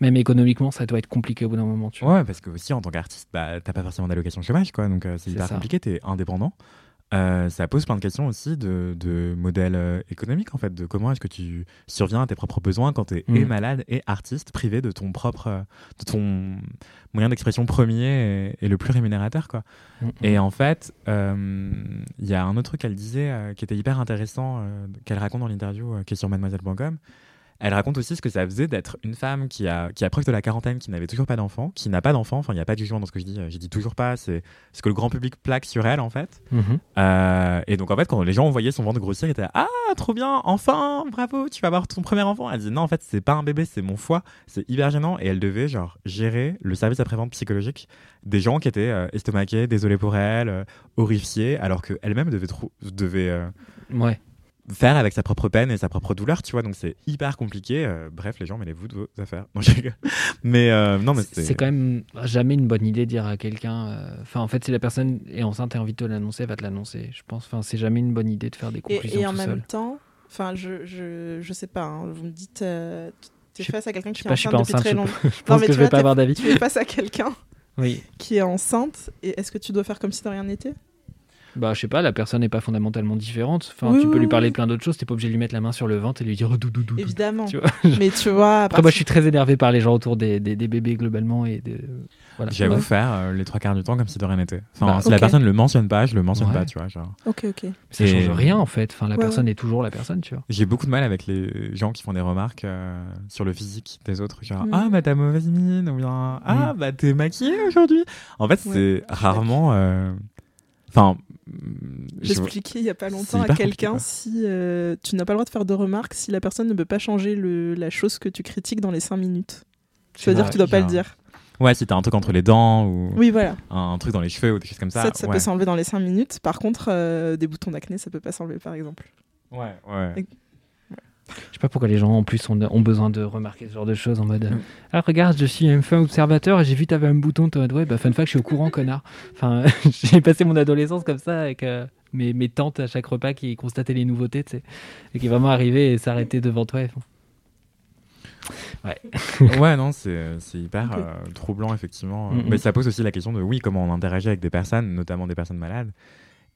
Même économiquement, ça doit être compliqué au bout d'un moment. Tu vois. Ouais, parce que aussi en tant qu'artiste, bah, t'as pas forcément d'allocation chômage, quoi. Donc euh, c'est C'est hyper ça. compliqué, t'es indépendant. Euh, ça pose plein de questions aussi de, de modèle euh, économique en fait, de comment est-ce que tu surviens à tes propres besoins quand tu es et Mm. malade et artiste, privé de ton propre, euh, de ton moyen d'expression premier et, et le plus rémunérateur quoi. Mm, Et en fait, euh, il y a un autre truc qu'elle disait euh, qui était hyper intéressant, qu'elle raconte dans l'interview qui est sur mademoiselle.com. Elle raconte aussi ce que ça faisait d'être une femme qui, a, qui approche de la quarantaine, qui n'avait toujours pas d'enfant, qui n'a pas d'enfant. Enfin, il n'y a pas de jugement dans ce que je dis. euh, J'ai dit toujours pas. C'est ce que le grand public plaque sur elle, en fait. Mhm. Euh, et donc, en fait, quand les gens voyaient son ventre grossir, ils étaient Ah, trop bien, enfin, bravo, tu vas avoir ton premier enfant. Elle dit Non, en fait, c'est pas un bébé, c'est mon foie. C'est hyper gênant. Et elle devait, genre, gérer le service après-vente psychologique des gens qui étaient euh, estomaqués, désolés pour elle, euh, horrifiés, alors qu'elle-même devait, devait Ouais. Faire avec sa propre peine et sa propre douleur, tu vois. Donc, c'est hyper compliqué. Euh, bref, les gens, mêlez-vous de vos affaires. Non, mais euh, non, mais C'est c'est quand même jamais une bonne idée de dire à quelqu'un. euh, Enfin, en fait, si la personne est enceinte et a envie de te l'annoncer, elle va te l'annoncer. Je pense. Enfin, c'est jamais une bonne idée de faire des conclusions Et, et en tout même seul. temps, enfin, je, je, je sais pas, hein, vous me dites, euh, tu es face à quelqu'un qui est pas, enceinte depuis très Je, longtemps. je pense mais que tu je vais vois, pas avoir d'avis. Tu es face à quelqu'un Oui. qui est enceinte, et est-ce que tu dois faire comme si de rien n'était? Bah, je sais pas, la personne n'est pas fondamentalement différente. Enfin, Oui, tu peux oui, lui parler oui. plein d'autres choses. T'es pas obligé de lui mettre la main sur le ventre et lui dire oh, doudou doudou. Évidemment. Tu vois Mais tu vois, Après, moi, je suis très énervé par les gens autour des, des, des bébés globalement et de. Voilà. J'avoue Ouais. faire euh, les trois quarts du temps comme si de rien n'était. Enfin, Bah, si la personne le mentionne pas, je le mentionne Ouais. pas, tu vois. Genre. Ok, ok. Ça Et- change rien en fait. Enfin, la Ouais, personne est toujours la personne, tu vois. J'ai beaucoup de mal avec les gens qui font des remarques euh, sur le physique des autres. Genre, Mm. ah, bah t'as mauvaise mine, ou bien, ah, bah t'es maquillée aujourd'hui. En fait, Ouais, c'est rarement. euh, Enfin. Mm, je- J'expliquais il y a pas longtemps à quelqu'un si euh, tu n'as pas le droit de faire de remarques si la personne ne peut pas changer le, la chose que tu critiques dans les 5 minutes. Ça veut dire que tu dois pas le dire. Ouais, si t'as un truc entre les dents ou Oui, voilà. un truc dans les cheveux ou des choses comme ça. Ça, ça ouais. peut s'enlever dans les 5 minutes. Par contre, euh, des boutons d'acné, ça peut pas s'enlever, par exemple. Ouais, ouais. Je sais pas pourquoi les gens en plus ont, ont besoin de remarquer ce genre de choses en mode euh, Ah, regarde, je suis un fin observateur et j'ai vu t'avais un bouton. T'es en mode ouais, bah fun fact, je suis au courant, connard. Enfin, j'ai passé mon adolescence comme ça avec euh, mes, mes tantes à chaque repas qui constataient les nouveautés, tu sais, et qui vraiment arrivaient et s'arrêtaient devant toi. et font, ouais, non, c'est c'est hyper euh, troublant, effectivement. Mm, mm. Mais ça pose aussi la question de, oui, comment on interagit avec des personnes, notamment des personnes malades.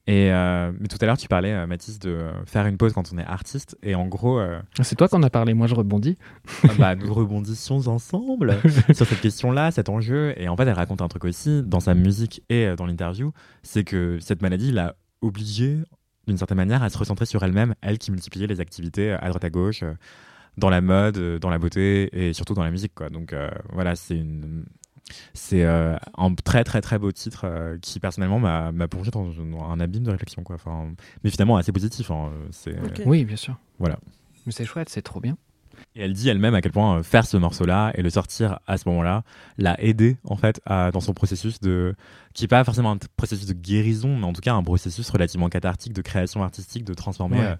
Et euh, mais tout à l'heure, tu parlais, euh, Mathis, de euh, faire une pause quand on est artiste. Et en gros, euh, C'est toi qu'on a parlé, moi je rebondis. ah bah, nous rebondissions ensemble sur cette question-là, cet enjeu. Et en fait, elle raconte un truc aussi dans sa musique et dans l'interview, c'est que cette maladie l'a obligée, d'une certaine manière, à se recentrer sur elle-même, elle qui multipliait les activités à droite à gauche, dans la mode, dans la beauté et surtout dans la musique. Quoi. Donc euh, voilà, c'est une... C'est euh, un très très très beau titre euh, qui personnellement m'a m'a plongé dans, dans un abîme de réflexion. Quoi. Enfin, mais finalement assez positif. hein. Oui, bien sûr. Voilà. Mais c'est chouette, c'est trop bien. Et elle dit elle-même à quel point euh, faire ce morceau-là et le sortir à ce moment-là l'a aidé en fait à- dans son processus de qui est pas forcément un processus de guérison, mais en tout cas un processus relativement cathartique de création artistique, de transformer Ouais. euh,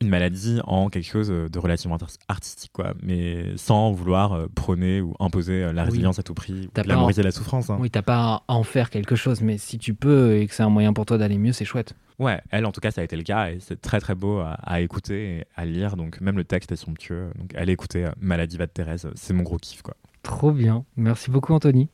une maladie en quelque chose euh, de relativement art- artistique, quoi. Mais sans vouloir euh, prôner ou imposer euh, la Oui. résilience à tout prix, glamoriser la souffrance. hein. Oui, t'as pas à en faire quelque chose, mais si tu peux et que c'est un moyen pour toi d'aller mieux, c'est chouette. Ouais, elle en tout cas ça a été le cas et c'est très très beau à, à écouter et à lire. Donc même le texte est somptueux. Donc allez écouter euh, Maladiva de Thérèse, c'est mon gros kiff, quoi. Trop bien. Merci beaucoup, Anthony.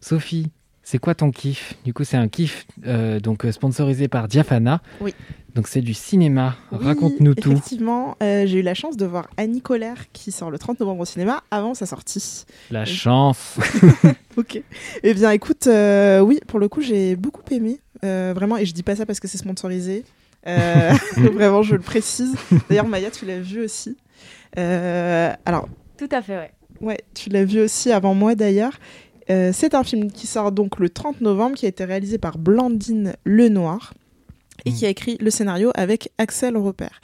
Sophie, c'est quoi ton kiff? Du coup, c'est un kiff euh, donc euh, sponsorisé par Diafana. Oui. Donc c'est du cinéma. Oui, Raconte-nous tout. Effectivement, euh, j'ai eu la chance de voir Annie Colère qui sort le 30 novembre au cinéma avant sa sortie. La chance. Ok. Eh bien, écoute, euh, oui, pour le coup, j'ai beaucoup aimé. euh, vraiment, et je dis pas ça parce que c'est sponsorisé. Euh, vraiment, je le précise. D'ailleurs, Maya, tu l'as vu aussi. Euh, alors, Tout à fait, ouais. Ouais, tu l'as vu aussi avant moi d'ailleurs. Euh, c'est un film qui sort donc le 30 novembre, qui a été réalisé par Blandine Lenoir et qui a écrit le scénario avec Axel Repère.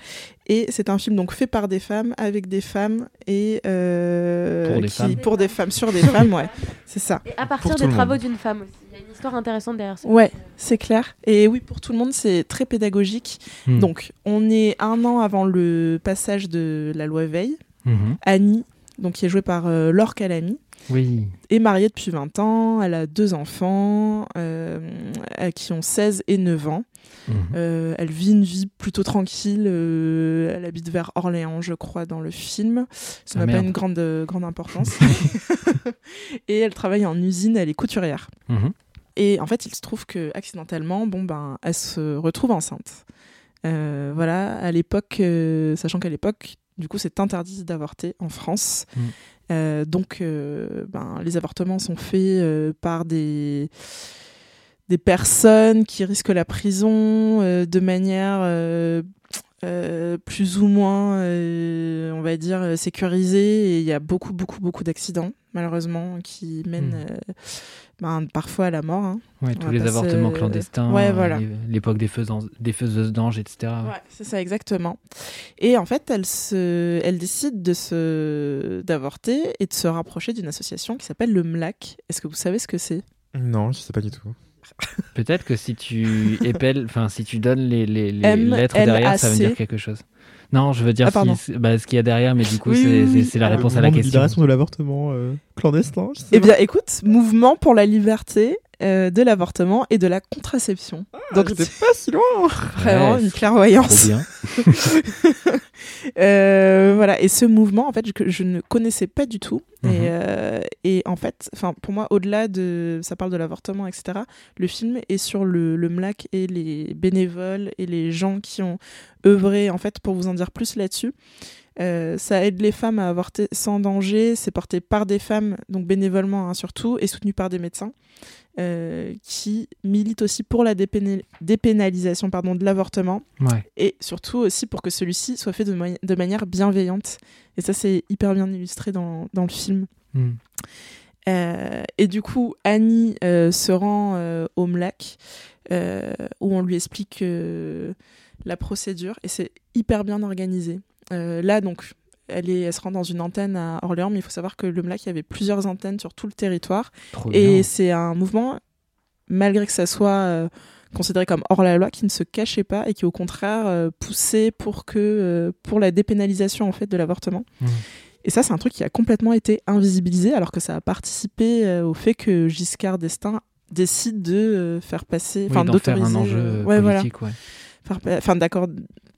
Et c'est un film donc fait par des femmes, avec des femmes et euh, Pour des qui- femmes. pour des femmes, sur des femmes, ouais, c'est ça. Et à partir des travaux d'une femme aussi. Il y a une histoire intéressante derrière ça. Ouais, c'est clair. Et oui, pour tout le monde, c'est très pédagogique. Hmm. Donc, on est un an avant le passage de la loi Veil. Mhm. Annie, donc qui est jouée par euh, Laure Calamy, Oui. est mariée depuis 20 ans, elle a deux enfants euh, qui ont 16 et 9 ans. Mhm. Euh, elle vit une vie plutôt tranquille, euh, elle habite vers Orléans, je crois, dans le film. Ça Ah, n'a pas une grande, euh, grande importance. et elle travaille en usine, elle est couturière. Mhm. Et en fait, il se trouve que accidentellement, bon ben, elle se retrouve enceinte. Euh, voilà, à l'époque, euh, sachant qu'à l'époque, du coup, c'est interdit d'avorter en France. Mm. Euh, donc, euh, ben, les avortements sont faits euh, par des des personnes qui risquent la prison euh, de manière euh, euh, plus ou moins, on va dire, sécurisée. Et il y a beaucoup, beaucoup, beaucoup d'accidents, malheureusement, qui mènent Mm. Ben, parfois à la mort. hein. Ouais, tous les avortements clandestins, Ouais, euh, voilà. les- l'époque des, des faiseuses d'anges, etc. Ouais, c'est ça exactement. Et en fait, elle se, elle décide de se, d'avorter et de se rapprocher d'une association qui s'appelle le MLAC. Est-ce que vous savez ce que c'est? Non, je sais pas du tout. Peut-être que si tu épelles, enfin si tu donnes les, les, les lettres derrière, ça veut dire quelque chose. Non, je veux dire Ah, si- bah, ce qu'il y a derrière, mais du coup Oui, c'est oui, la Euh, réponse à la question. libération de l'avortement euh, clandestin. je sais Eh bien, écoute, mouvement pour la liberté euh, de l'avortement et de la contraception. Donc, J'étais pas si loin. vraiment Ouais, une Trop clairvoyance. bien. Euh, voilà, et ce mouvement, en fait, que je ne connaissais pas du tout. Mhm. Et, euh, et en fait, enfin, pour moi, au-delà de, ça parle de l'avortement, etc. Le film est sur le, le MLAC et les bénévoles et les gens qui ont œuvré, en fait, pour vous en dire plus là-dessus. Euh, ça aide les femmes à avorter sans danger. C'est porté par des femmes, donc bénévolement hein, surtout, et soutenu par des médecins euh, qui militent aussi pour la dépéna- dépénalisation pardon, de l'avortement Ouais. et surtout aussi pour que celui-ci soit fait de, manière bienveillante. Et ça, c'est hyper bien illustré dans, dans le film. Hmm. Euh, et du coup, Annie euh, se rend au MLAC où on lui explique la procédure et c'est hyper bien organisé. Là, donc, elle, est, elle se rend dans une antenne à Orléans, mais il faut savoir que le MLAC, il y avait plusieurs antennes sur tout le territoire. Trop Et c'est un mouvement, malgré que ça soit euh, considéré comme hors la loi, qui ne se cachait pas et qui au contraire euh, poussait pour que euh, pour la dépénalisation en fait de l'avortement. Mhm. Et ça, c'est un truc qui a complètement été invisibilisé, alors que ça a participé au fait que Giscard d'Estaing décide de faire passer, Oui, enfin faire d'autoriser, un enjeu ouais, voilà, politique, ouais. Pa- enfin d'accord,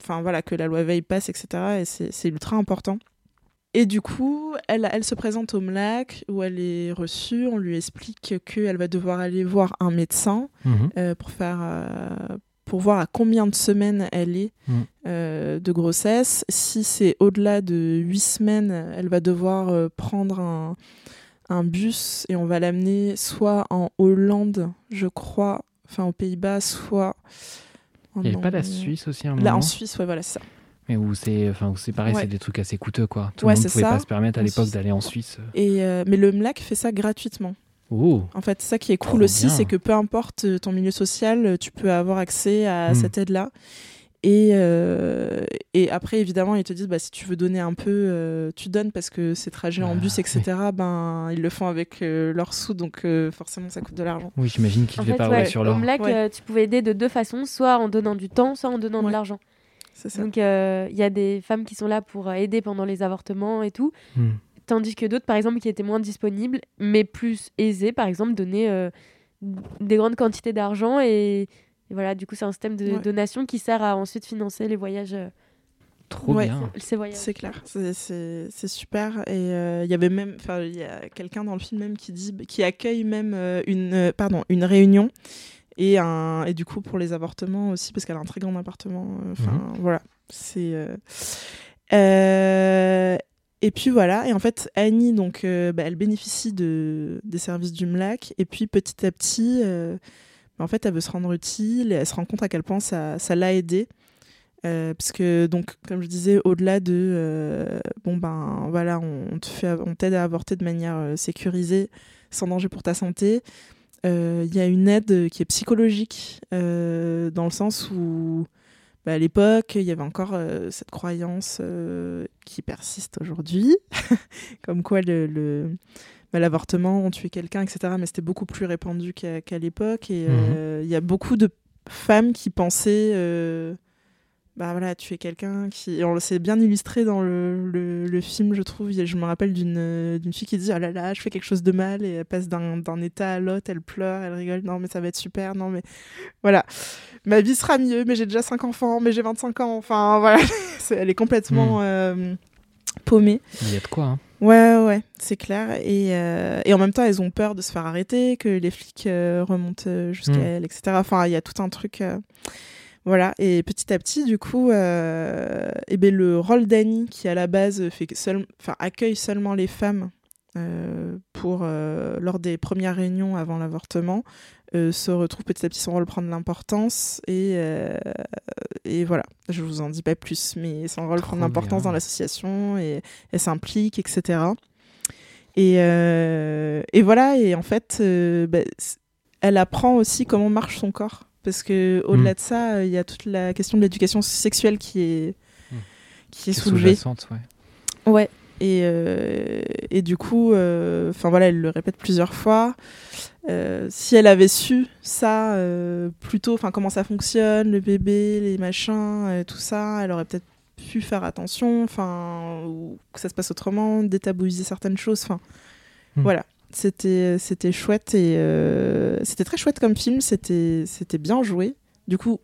enfin voilà que la loi Veil passe, etc. Et c'est ultra important. Et du coup, elle, elle se présente au MLAC où elle est reçue. On lui explique qu'elle va devoir aller voir un médecin Mhm. euh, pour faire euh, pour voir à combien de semaines elle est Mm. euh, de grossesse. Si c'est au-delà de huit semaines, elle va devoir prendre un, un bus et on va l'amener soit en Hollande, je crois, enfin aux Pays-Bas, soit Il n'y avait pas la. Suisse aussi à un Là, moment en Suisse, ouais, voilà, c'est ça. Mais où c'est enfin, où c'est pareil, Ouais. c'est des trucs assez coûteux quoi. Tout Ouais, le monde c'est pouvait ça. pas se permettre à l'époque d'aller en Suisse. Et, euh, mais le MLAC fait ça gratuitement. Oh, En fait, ça qui est cool Trop aussi, c'est que peu importe euh, ton milieu social, euh, tu peux avoir accès à Mm. cette aide-là. Et, euh, et après, évidemment, ils te disent, bah, si tu veux donner un peu, euh, tu donnes parce que ces trajets en Ah, bus, etc., ben, ils le font avec euh, leurs sous, donc euh, forcément, ça coûte de l'argent. oui, j'imagine qu'il En devait fait, pas rouler ouais, sur l'or. MLAC, Ouais. euh, tu pouvais aider de deux façons, soit en donnant du temps, soit en donnant de l'argent. C'est ça. Donc euh, il y a des femmes qui sont là pour aider pendant les avortements et tout, Hmm. tandis que d'autres, par exemple, qui étaient moins disponibles, mais plus aisées, par exemple, donner euh, des grandes quantités d'argent et, et voilà, du coup, c'est un système de Ouais. donation qui sert à ensuite financer les voyages. euh, Trop Ouais. bien. ces voyages. C'est clair, c'est- super. Et euh, il y avait même, enfin, il y a quelqu'un dans le film même qui dit, qui accueille même euh, une, euh, pardon, une réunion et un, et du coup pour les avortements aussi parce qu'elle a un très grand appartement. euh, Enfin, voilà, c'est. euh, euh, et puis voilà, et en fait Annie donc, euh, bah, elle bénéficie de des services du MLAC et puis petit à petit. En fait, elle veut se rendre utile et elle se rend compte à quel point ça l'a aidée. Euh, parce que donc comme je disais au-delà de euh, bon ben voilà on, t'aide à avorter de manière euh, sécurisée sans danger pour ta santé euh, il y a une aide qui est psychologique dans le sens où bah, à l'époque il y avait encore cette croyance qui persiste aujourd'hui comme quoi le- bah, l'avortement on tuait quelqu'un etc mais c'était beaucoup plus répandu qu'à l'époque et euh, il y a beaucoup de femmes qui pensaient euh, bah voilà, tuer quelqu'un qui. et on le s'est bien illustré dans le, le, le film, je trouve. Je me rappelle d'une euh, fille qui dit Oh là là, je fais quelque chose de mal, et elle passe d'un état à l'autre, elle pleure, elle rigole, non, mais ça va être super, non, mais. Voilà. Ma vie sera mieux, mais j'ai déjà 5 enfants, mais j'ai 25 ans, enfin, voilà. Elle est complètement euh, paumée. Il y a de quoi. hein. Ouais, ouais, c'est clair. Et, euh, et en même temps, elles ont peur de se faire arrêter, que les flics euh, remontent euh, jusqu'à Mm. elles, etc. Enfin, il y a tout un truc. euh, Voilà. Et petit à petit, du coup, euh, eh ben, le rôle d'Annie, qui à la base fait que seul... enfin, accueille seulement les femmes euh, pour, euh, lors des premières réunions avant l'avortement, euh, se retrouve petit à petit son rôle prendre l'importance. Et, et voilà, je vous en dis pas plus, mais son rôle prend l'importance dans l'association et elle s'implique, etc. Et, et voilà, et en fait, bah, elle apprend aussi comment marche son corps. Parce que au-delà Mm. de ça, il y a toute la question de l'éducation sexuelle qui est, Mm. qui est soulevée. ouais. Ouais. Et, euh, et du coup, euh, enfin voilà, elle le répète plusieurs fois. Euh, si elle avait su ça euh, plus tôt, enfin comment ça fonctionne, le bébé, les machins, tout ça, elle aurait peut-être pu faire attention, enfin ou que ça se passe autrement, détabouiser certaines choses. Enfin Hmm. voilà, c'était c'était chouette et euh, c'était très chouette comme film. C'était c'était bien joué. Du coup,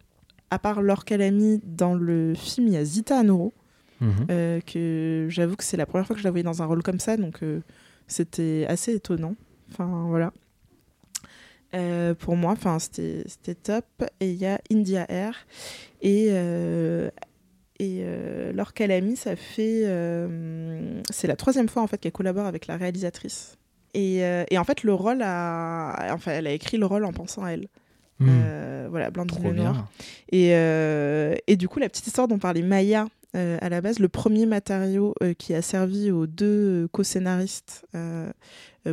à part Laure Calamy dans le film, il y a Zita Anoro. Mhm. Euh, que j'avoue que c'est la première fois que je la voyais dans un rôle comme ça, donc euh, c'était assez étonnant. Enfin, voilà. Euh, pour moi, enfin, c'était top. Et il y a India Air et et Laure Calamy, ça fait c'est la troisième fois en fait qu'elle collabore avec la réalisatrice. Et, et en fait, le rôle a, enfin, elle a écrit le rôle en pensant à elle. Euh, voilà, Blandine Lenoir. Et, et du coup, la petite histoire dont parlait Maya, euh, à la base, le premier matériau euh, qui a servi aux deux euh, co-scénaristes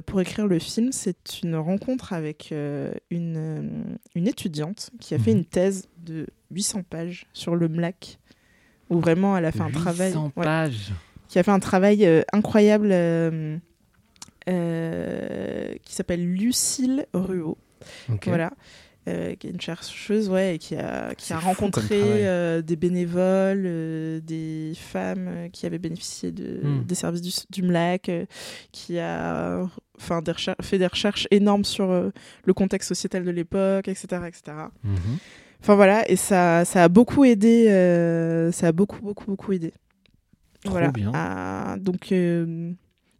pour écrire le film, c'est une rencontre avec une, une étudiante qui a fait Mhm. une thèse de 800 pages sur le MLAC, où vraiment elle a fait un travail. 800 ouais, pages. qui a fait un travail incroyable qui s'appelle Lucille Ruot. Voilà. Euh, qui est une chercheuse ouais, et qui a, qui a rencontré euh, des bénévoles, euh, des femmes qui avaient bénéficié de, Hmm. des services du, du MLAC, qui a enfin, des fait des recherches énormes sur le contexte sociétal de l'époque, etc. etc. Mhm. Enfin voilà, et ça, ça a beaucoup aidé, ça a beaucoup, beaucoup, beaucoup aidé. Trop voilà. bien. Ah, donc, euh,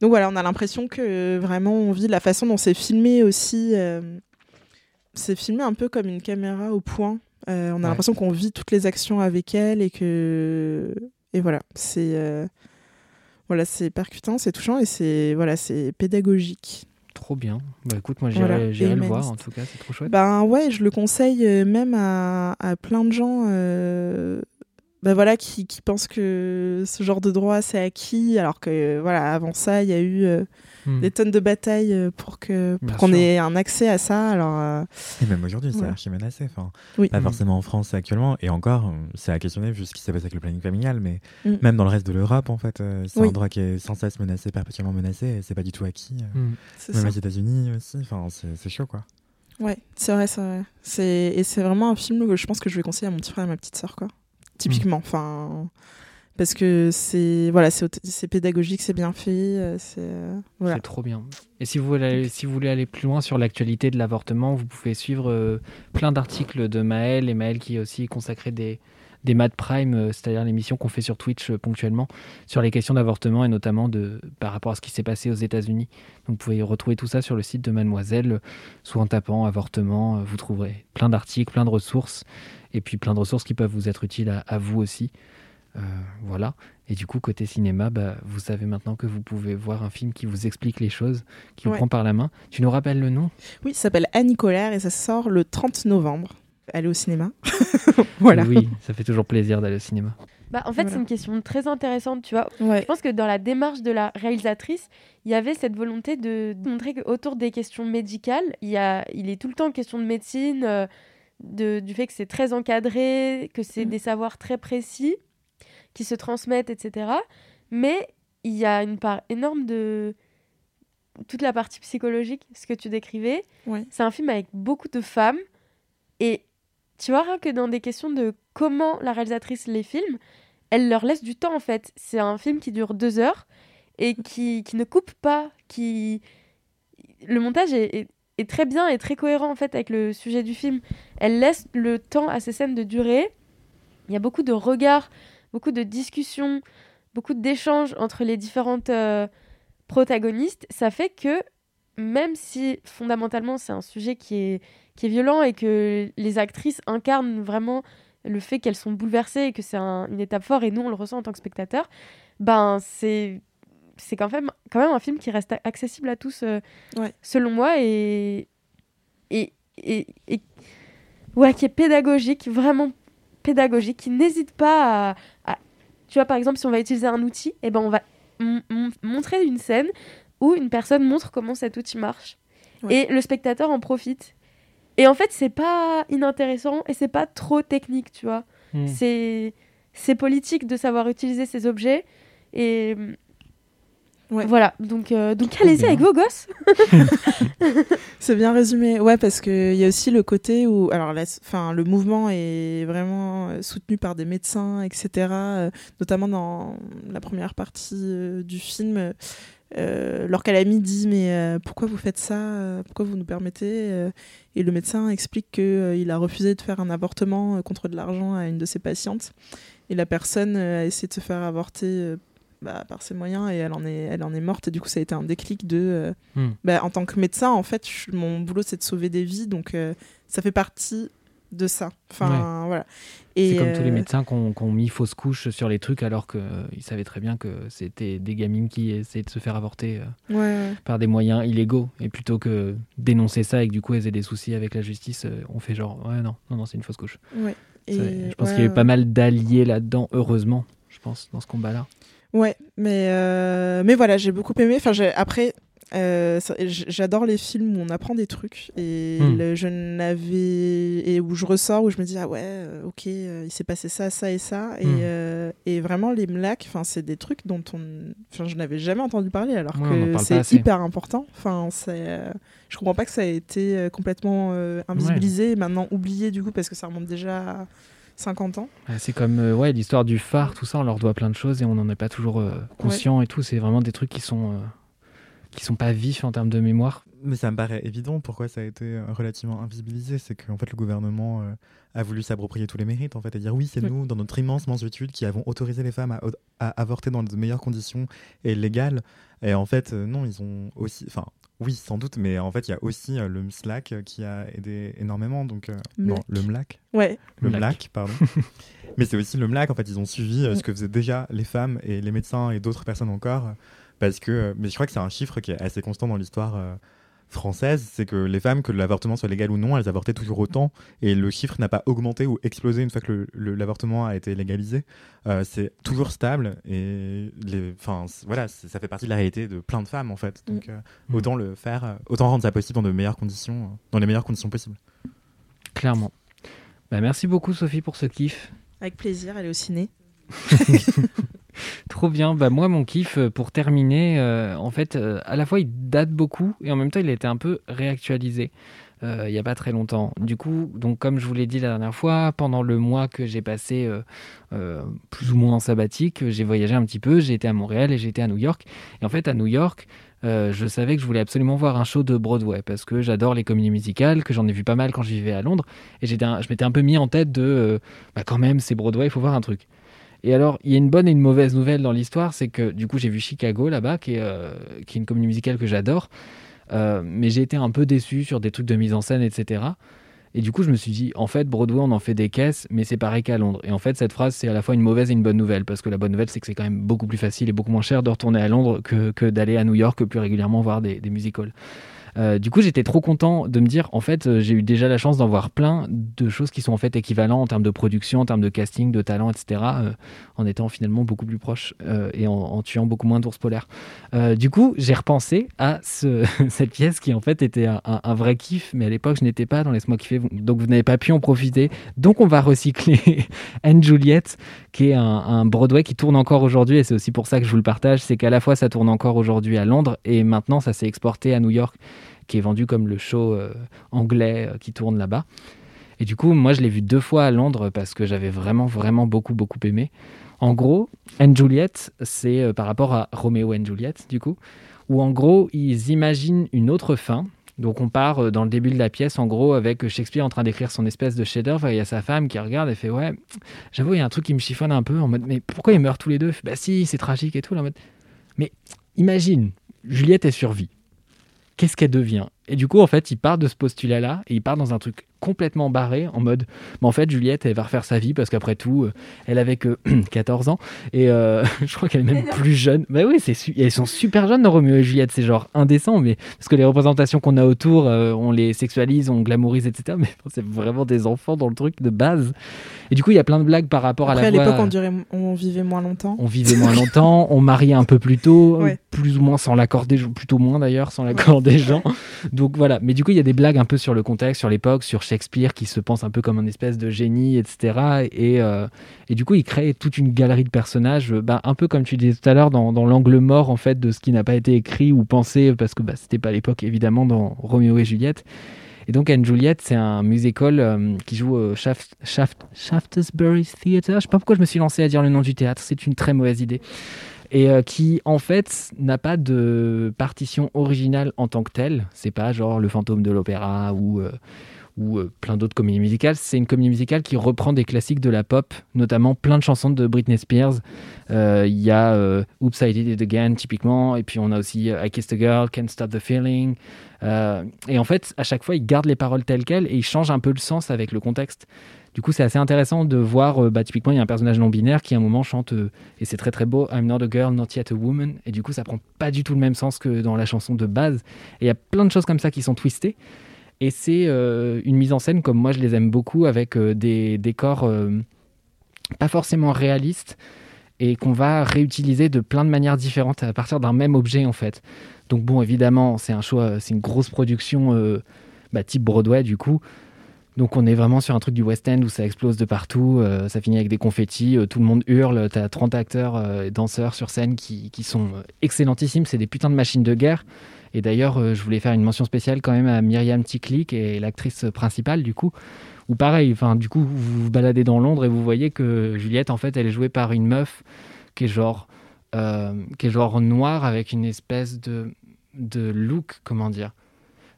donc voilà, on a l'impression que vraiment on vit la façon dont c'est filmé aussi. euh, c'est filmé un peu comme une caméra au point. Euh, on a Ouais. l'impression qu'on vit toutes les actions avec elle et que et voilà, c'est euh, voilà, c'est percutant, c'est touchant et c'est voilà, c'est pédagogique. Trop bien. Bah écoute, moi j'irai Voilà. le voir en tout cas, c'est trop chouette. Ben ouais, je le conseille euh, même à, à plein de gens euh, ben voilà, qui, qui pensent que ce genre de droit c'est acquis, alors que voilà, avant ça, il y a eu Hmm. des tonnes de batailles euh, pour que pour qu'on ait un accès à ça. Alors euh, Et même aujourd'hui, c'est Voilà. archi menacé. Enfin, oui, pas Mm. forcément en France actuellement. Et encore, euh, c'est à questionner vu ce qui s'est passé avec le planning familial. Mais Mm. même dans le reste de l'Europe, en fait, euh, c'est Oui. un droit qui est sans cesse menacé, perpétuellement menacé. Et c'est pas du tout acquis. euh, Hmm. c'est Même ça. aux États-Unis aussi. Enfin, c'est c'est chaud, quoi. Ouais, c'est vrai, c'est vrai. C'est et c'est vraiment un film que je pense que je vais conseiller à mon petit frère et à ma petite sœur quoi. Typiquement, enfin parce que c'est voilà, c'est pédagogique, c'est bien fait, euh, c'est euh, voilà. C'est trop bien. Et si vous, voulez aller, si vous voulez aller plus loin sur l'actualité de l'avortement, vous pouvez suivre euh, plein d'articles de Maël et Maël qui est aussi consacré des, des Mad Prime, euh, c'est-à-dire l'émission qu'on fait sur Twitch ponctuellement sur les questions d'avortement et notamment de, par rapport à ce qui s'est passé aux États-Unis. Donc vous pouvez retrouver tout ça sur le site de Mademoiselle, soit en tapant avortement, vous trouverez plein d'articles, plein de ressources et puis plein de ressources qui peuvent vous être utiles à, à vous aussi. Euh, voilà. Et du coup, côté cinéma, bah, vous savez maintenant que vous pouvez voir un film qui vous explique les choses, qui vous Ouais. prend par la main. Tu nous rappelles le nom? Oui, ça s'appelle Annie Colère et ça sort le 30 novembre. Allez au cinéma. voilà. Oui, ça fait toujours plaisir d'aller au cinéma. Bah, en fait, Voilà. c'est une question très intéressante, tu vois. Ouais. Je pense que dans la démarche de la réalisatrice, il y avait cette volonté de montrer qu'autour des questions médicales, il, y a, il est tout le temps question de médecine, euh, de, du fait que c'est très encadré, que c'est Mm. des savoirs très précis qui se transmettent, etc. Mais il y a une part énorme de toute la partie psychologique, ce que tu décrivais. Ouais. C'est un film avec beaucoup de femmes. Et tu vois, rien que dans des questions de comment la réalisatrice les filme, elle leur laisse du temps en fait. C'est un film qui dure deux heures et qui, qui ne coupe pas, qui... Le montage est, est- est très bien et très cohérent en fait avec le sujet du film. Elle laisse le temps à ces scènes de durer. Il y a beaucoup de regards, beaucoup de discussions, beaucoup d'échanges entre les différentes euh, protagonistes, ça fait que même si fondamentalement c'est un sujet qui est, qui est violent et que les actrices incarnent vraiment le fait qu'elles sont bouleversées et que c'est un- une étape forte et nous on le ressent en tant que spectateur, ben c'est c'est quand même, quand même un film qui reste accessible à tous euh, Ouais. selon moi et, et, et, et- ouais, qui est pédagogique, vraiment pédagogique, qui n'hésite pas à, à- Tu vois, par exemple, si on va utiliser un outil, eh ben, on va montrer une scène où une personne montre comment cet outil marche. Ouais. Et le spectateur en profite. Et en fait, c'est pas inintéressant et c'est pas trop technique, tu vois. C'est c'est politique de savoir utiliser ces objets. Et Ouais. voilà, donc, euh, donc allez-y avec vos gosses. C'est bien résumé. Ouais, parce qu'il y a aussi le côté où, alors, la- enfin, le mouvement est vraiment euh, soutenu par des médecins, etc. euh, notamment dans la première partie euh, du film. Euh, L'orcalami dit mais euh, pourquoi vous faites ça? Pourquoi vous nous permettez Euh, Et le médecin explique qu'il a refusé de faire un avortement euh, contre de l'argent à une de ses patientes. Et la personne euh, a essayé de se faire avorter euh, bah, par ses moyens et elle en, est, elle en est morte. Et du coup, ça a été un déclic de... euh, Hmm. bah, en tant que médecin, en fait, je- mon boulot, c'est de sauver des vies. Donc, euh, ça fait partie de ça. Enfin, voilà. C'est comme tous les euh, médecins qui ont, ont mis fausse couche sur les trucs alors qu'ils savaient très bien que c'était des gamines qui essayaient de se faire avorter euh, Ouais, par des moyens illégaux. Et plutôt que dénoncer ça et que du coup elles aient des soucis avec la justice, euh, on fait genre ouais non, non, non c'est une fausse couche. ouais. Ça, Et- je pense ouais, qu'il y a eu pas mal d'alliés là-dedans, heureusement, je pense, dans ce combat-là. Ouais, mais, euh, mais voilà, j'ai beaucoup aimé. Enfin, j'ai- après, euh, j'adore les films où on apprend des trucs et Hmm. le- je n'avais et où je ressors où je me dis ah ouais, euh, ok, il s'est passé ça, ça et ça et, Hmm. euh, et vraiment les mlacs, enfin c'est des trucs dont on, enfin je n'avais jamais entendu parler alors Ouais, que c'est hyper important. Enfin c'est, euh, je comprends pas que ça ait été complètement invisibilisé et maintenant oublié du coup parce que ça remonte déjà 50 ans. Ouais, C'est comme euh, ouais, l'histoire du phare, tout ça, on leur doit plein de choses et on n'en est pas toujours euh, conscient et tout. C'est vraiment des trucs qui sont, euh, qui sont pas vifs en termes de mémoire. Mais ça me paraît évident pourquoi ça a été relativement invisibilisé. C'est qu'en fait, le gouvernement euh, a voulu s'approprier tous les mérites, en fait, et dire oui, c'est Oui. nous, dans notre immense mansuétude, qui avons autorisé les femmes à, à avorter dans de meilleures conditions et légales. Et en fait, euh, non, ils ont aussi. Enfin, oui, sans doute, mais en fait, il y a aussi euh, le MSLAC euh, qui a aidé énormément. Donc, euh, non, Mlac. le MLAC. Ouais, Le MLAC. MLAC, pardon. Mais c'est aussi le MLAC, en fait, ils ont suivi euh, ce que faisaient déjà les femmes et les médecins et d'autres personnes encore. Parce que, euh, mais je crois que c'est un chiffre qui est assez constant dans l'histoire euh, française, c'est que les femmes, que l'avortement soit légal ou non, elles avortaient toujours autant. Et le chiffre n'a pas augmenté ou explosé une fois que l'avortement a été légalisé. Euh, c'est toujours stable et les, voilà, ça fait partie de la réalité de plein de femmes, en fait. Donc, euh, Mm. autant le faire, euh, autant rendre ça possible dans de meilleures conditions, euh, dans les meilleures conditions possibles. Clairement. Bah, merci beaucoup Sophie pour ce kiff. avec plaisir, aller au ciné. Trop bien. Bah, moi, mon kiff, euh, pour terminer, euh, en fait, euh, à la fois, il date beaucoup et en même temps, il a été un peu réactualisé euh, il n'y a pas très longtemps. Du coup, donc, comme je vous l'ai dit la dernière fois, pendant le mois que j'ai passé euh, euh, plus ou moins en sabbatique, j'ai voyagé un petit peu. J'ai été à Montréal et j'ai été à New York. Et en fait, à New York, euh, je savais que je voulais absolument voir un show de Broadway parce que j'adore les comédies musicales, que j'en ai vu pas mal quand je vivais à Londres. Et je m'étais un peu mis en tête de, euh, bah, quand même, c'est Broadway, il faut voir un truc. Et alors, il y a une bonne et une mauvaise nouvelle dans l'histoire, c'est que du coup, j'ai vu Chicago là-bas, qui, est, euh, une comédie musicale que j'adore, Euh, mais j'ai été un peu déçu sur des trucs de mise en scène, etc. Et du coup, je me suis dit, en fait, Broadway, on en fait des caisses, mais c'est pareil qu'à Londres. Et en fait, cette phrase, c'est à la fois une mauvaise et une bonne nouvelle, parce que la bonne nouvelle, c'est que c'est quand même beaucoup plus facile et beaucoup moins cher de retourner à Londres que, que d'aller à New York plus régulièrement voir des, des musicals. Euh, du coup, j'étais trop content de me dire, en fait, euh, j'ai eu déjà la chance d'en voir plein de choses qui sont en fait équivalentes en termes de production, en termes de casting, de talent, etc., euh, en étant finalement beaucoup plus proche et en, tuant beaucoup moins d'ours polaires. Du coup, j'ai repensé à ce- cette pièce qui en fait était un, vrai kiff, mais à l'époque, je n'étais pas dans Laisse-moi kiffer, donc vous n'avez pas pu en profiter. Donc, on va recycler Anne Juliette, qui est un Broadway qui tourne encore aujourd'hui, et c'est aussi pour ça que je vous le partage, c'est qu'à la fois ça tourne encore aujourd'hui à Londres, et maintenant ça s'est exporté à New York, qui est vendu comme le show euh, anglais euh, qui tourne là-bas. Et du coup, moi je l'ai vu deux fois à Londres parce que j'avais vraiment, vraiment beaucoup, beaucoup aimé. En gros, Anne Juliette, c'est euh, par rapport à Roméo et Juliette, du coup, où en gros, ils imaginent une autre fin. Donc on part dans le début de la pièce, en gros, avec Shakespeare en train d'écrire son espèce de chef-d'œuvre, et il y a sa femme qui regarde et fait Ouais, j'avoue, il y a un truc qui me chiffonne un peu, en mode Mais pourquoi ils meurent tous les deux? Bah si, c'est tragique et tout, là, en mode Mais imagine, Juliette, elle survit. Qu'est-ce qu'elle devient? Et du coup, en fait, il part de ce postulat-là et il part dans un truc complètement barré en mode mais en fait Juliette elle va refaire sa vie parce qu'après tout euh, elle avait que 14 ans et euh, je crois qu'elle est même plus jeune bah oui c'est elles sont super jeunes dans et Juliette c'est genre indécent mais parce que les représentations qu'on a autour euh, on les sexualise on glamourise etc mais c'est vraiment des enfants dans le truc de base et du coup il y a plein de blagues par rapport Après, à à la voix l'époque, on, dirait- on vivait moins longtemps. on vivait moins longtemps, on mariait un peu plus tôt, Ouais. plus ou moins sans l'accord des gens, plutôt moins d'ailleurs, sans l'accord des gens. Donc voilà, mais du coup il y a des blagues un peu sur le contexte, sur l'époque, sur Shakespeare qui se pense un peu comme un espèce de génie, etc. Et, euh, et du coup il crée toute une galerie de personnages, euh, bah, un peu comme tu disais tout à l'heure, dans, l'angle mort en fait de ce qui n'a pas été écrit ou pensé, parce que bah, c'était pas l'époque évidemment dans Roméo et Juliette. Et donc Anne Juliette, c'est un musical euh, qui joue au Shaft, Shaft, Shaftesbury Theatre. Je sais pas pourquoi je me suis lancé à dire le nom du théâtre, c'est une très mauvaise idée. Et euh, qui en fait n'a pas de partition originale en tant que telle. C'est pas genre le fantôme de l'opéra ou euh, ou euh, plein d'autres comédies musicales. C'est une comédie musicale qui reprend des classiques de la pop, notamment plein de chansons de Britney Spears. Euh, Il y a euh, Oops, I Did It Again, typiquement. Et puis on a aussi I Kissed a Girl, Can't Stop the Feeling. Et en fait, à chaque fois, ils gardent les paroles telles quelles et ils changent un peu le sens avec le contexte. Du coup, c'est assez intéressant de voir, bah, typiquement, il y a un personnage non-binaire qui à un moment chante, et c'est très très beau, I'm not a girl, not yet a woman. Et du coup, ça prend pas du tout le même sens que dans la chanson de base. Et il y a plein de choses comme ça qui sont twistées. Et c'est euh, une mise en scène comme moi je les aime beaucoup, avec euh, des décors euh, pas forcément réalistes et qu'on va réutiliser de plein de manières différentes à partir d'un même objet en fait. Donc bon, évidemment, c'est un choix, c'est une grosse production bah, type Broadway du coup. Donc on est vraiment sur un truc du West End où ça explose de partout, ça finit avec des confettis, tout le monde hurle, t'as 30 acteurs et danseurs sur scène qui, qui sont excellentissimes, c'est des putains de machines de guerre. Et d'ailleurs, euh, je voulais faire une mention spéciale quand même à Myriam Tikli, qui est l'actrice principale du coup. Ou pareil, enfin du coup, vous vous baladez dans Londres et vous voyez que Juliette, en fait, elle est jouée par une meuf qui est genre, euh, qui est genre noire avec une espèce de, de look, comment dire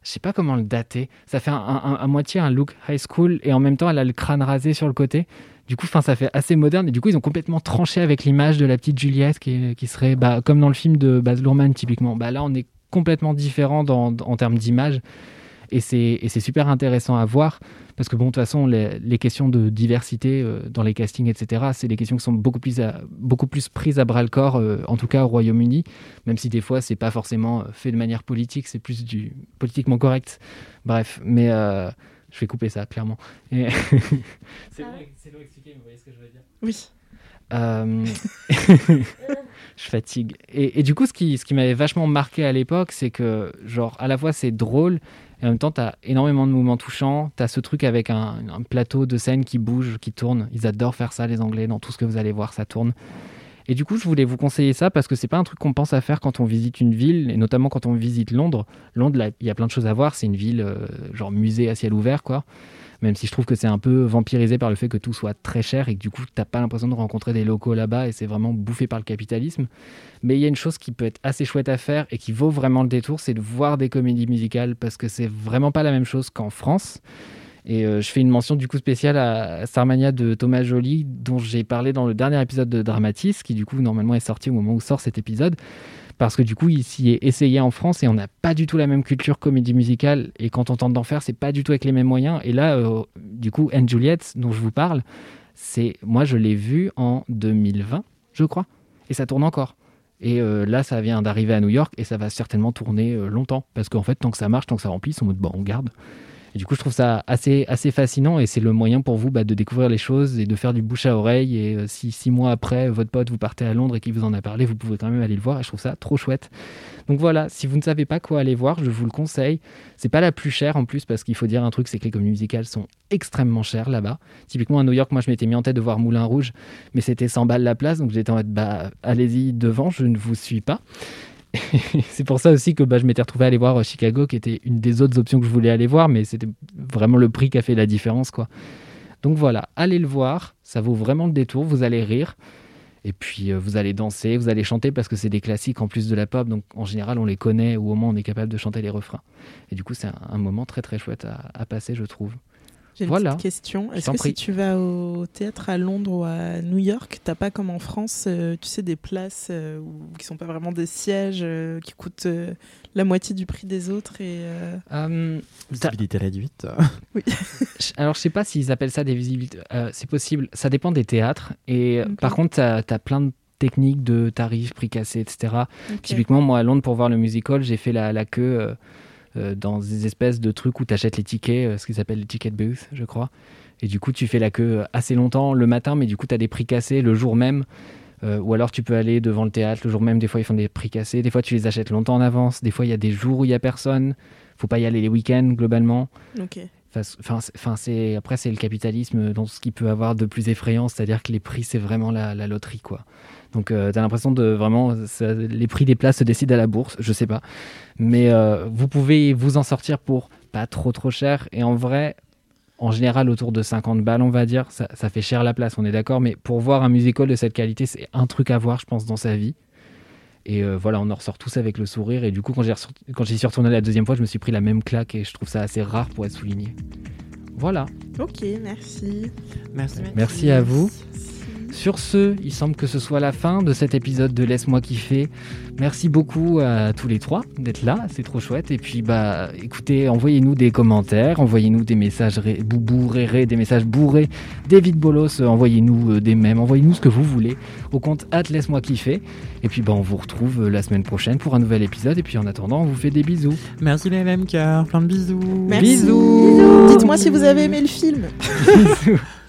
je sais pas comment le dater. Ça fait à moitié un look high school et en même temps elle a le crâne rasé sur le côté. Du coup, enfin, ça fait assez moderne et du coup ils ont complètement tranché avec l'image de la petite Juliette qui, qui serait bah, comme dans le film de Baz Luhrmann typiquement. Bah, là, on est complètement différent dans- en termes d'image et c'est et c'est super intéressant à voir parce que bon, de toute façon, les, les questions de diversité euh, dans les castings, etc., c'est des questions qui sont beaucoup plus, à- beaucoup plus prises à bras le corps, euh, en tout cas au Royaume-Uni, même si des fois c'est pas forcément euh, fait de manière politique, c'est plus du politiquement correct. Bref, mais euh, je vais couper ça clairement. Et- c'est long, mais vous voyez ce que je veux dire. Oui. Je fatigue. Et, du coup, ce qui, ce qui m'avait vachement marqué à l'époque, c'est que, genre, à la fois c'est drôle, et en même temps, tu as énormément de mouvements touchants. Tu as ce truc avec un, plateau de scène qui bouge, qui tourne. Ils adorent faire ça, les Anglais, dans tout ce que vous allez voir, ça tourne. Et du coup, je voulais vous conseiller ça parce que c'est pas un truc qu'on pense à faire quand on visite une ville, et notamment quand on visite Londres. Londres, il y a plein de choses à voir. C'est une ville, euh, genre musée à ciel ouvert, quoi. Même si je trouve que c'est un peu vampirisé par le fait que tout soit très cher et que du coup, t'as pas l'impression de rencontrer des locaux là-bas et c'est vraiment bouffé par le capitalisme. Mais il y a une chose qui peut être assez chouette à faire et qui vaut vraiment le détour, c'est de voir des comédies musicales parce que c'est vraiment pas la même chose qu'en France. Et euh, je fais une mention du coup spéciale à Starmania de Thomas Joly, dont j'ai parlé dans le dernier épisode de Dramatis, qui du coup normalement est sorti au moment où sort cet épisode. Parce que du coup, il s'y est essayé en France et on n'a pas du tout la même culture comédie musicale. Et quand on tente d'en faire, c'est pas du tout avec les mêmes moyens. Et là, euh, du coup, Anne Juliette, dont je vous parle, c'est moi je l'ai vu en 2020, je crois. Et ça tourne encore. Et euh, là, ça vient d'arriver à New York et ça va certainement tourner euh, longtemps. Parce qu'en fait, tant que ça marche, tant que ça remplit, en mode, bon, on garde. Et du coup, je trouve ça assez, assez fascinant et c'est le moyen pour vous bah, de découvrir les choses et de faire du bouche à oreille. Et euh, si six mois après, votre pote, vous partez à Londres et qu'il vous en a parlé, vous pouvez quand même aller le voir et je trouve ça trop chouette. Donc voilà, si vous ne savez pas quoi aller voir, je vous le conseille. C'est pas la plus chère en plus parce qu'il faut dire un truc, c'est que les comédies musicales sont extrêmement chères là-bas. Typiquement à New York, moi je m'étais mis en tête de voir Moulin Rouge, mais c'était 100 balles la place, donc j'étais en mode bah allez-y devant, je ne vous suis pas. c'est pour ça aussi que bah, je m'étais retrouvé à aller voir Chicago, qui était une des autres options que je voulais aller voir, mais c'était vraiment le prix qui a fait la différence, quoi. Donc voilà, allez le voir, ça vaut vraiment le détour, vous allez rire, et puis euh, vous allez danser, vous allez chanter parce que c'est des classiques en plus de la pop, donc en général on les connaît ou au moins on est capable de chanter les refrains. Et du coup c'est un, moment très très chouette à passer, je trouve. J'ai une Voilà. petite question. Je Est-ce que prie. si tu vas au théâtre à Londres ou à New York, t'as pas comme en France, euh, tu sais, des places euh, où- qui sont pas vraiment des sièges, euh, qui coûtent euh, la moitié du prix des autres et T'as- Visibilité réduite. Je- Alors, je sais pas s'ils appellent ça des visibilités. Euh, c'est possible. Ça dépend des théâtres. Et par contre, tu as, plein de techniques de tarifs, prix cassés, etc. Typiquement, moi, à Londres, pour voir le musical, j'ai fait la, la queue dans des espèces de trucs où tu achètes les tickets, euh, ce qu'ils appellent les ticket booths, je crois. Et du coup, tu fais la queue euh, assez longtemps le matin, mais du coup, tu as des prix cassés le jour même. Euh, ou alors, tu peux aller devant le théâtre le jour même. Des fois, ils font des prix cassés. Des fois, tu les achètes longtemps en avance. Des fois, il y a des jours où il y a personne. Faut pas y aller les week-ends, globalement. Ok. Enfin, c- Enfin, c'est- enfin, c'est après c'est le capitalisme dans ce qui peut avoir de plus effrayant, c'est-à-dire que les prix c'est vraiment la, la loterie quoi. Donc tu t'as l'impression de vraiment ça- les prix des places se décident à la bourse, je sais pas, mais euh, vous pouvez vous en sortir pour pas trop trop cher et en vrai. En général, autour de 50 balles, on va dire, ça, ça fait cher la place, on est d'accord, mais pour voir un musical de cette qualité, c'est un truc à voir, je pense, dans sa vie. Et euh, voilà, on en ressort tous avec le sourire. Et du coup, quand j'ai ressorti- quand j'y suis retourné la deuxième fois, je me suis pris la même claque et je trouve ça assez rare pour être souligné. Voilà. Ok, merci. Merci. Merci à vous. Sur ce, il semble que ce soit la fin de cet épisode de Laisse-moi kiffer. Merci beaucoup à tous les trois d'être là, c'est trop chouette. Et puis, bah, écoutez, envoyez-nous des commentaires, envoyez-nous des messages réré, des messages bourrés, des vides bolos, euh, envoyez-nous euh, des mèmes, envoyez-nous ce que vous voulez au compte at Laisse-moi kiffer. Et puis, bah, on vous retrouve euh, la semaine prochaine pour un nouvel épisode. Et puis, en attendant, on vous fait des bisous. Merci les LMK, plein de bisous. Merci. Bisous. Dites-moi si vous avez aimé le film. Bisous.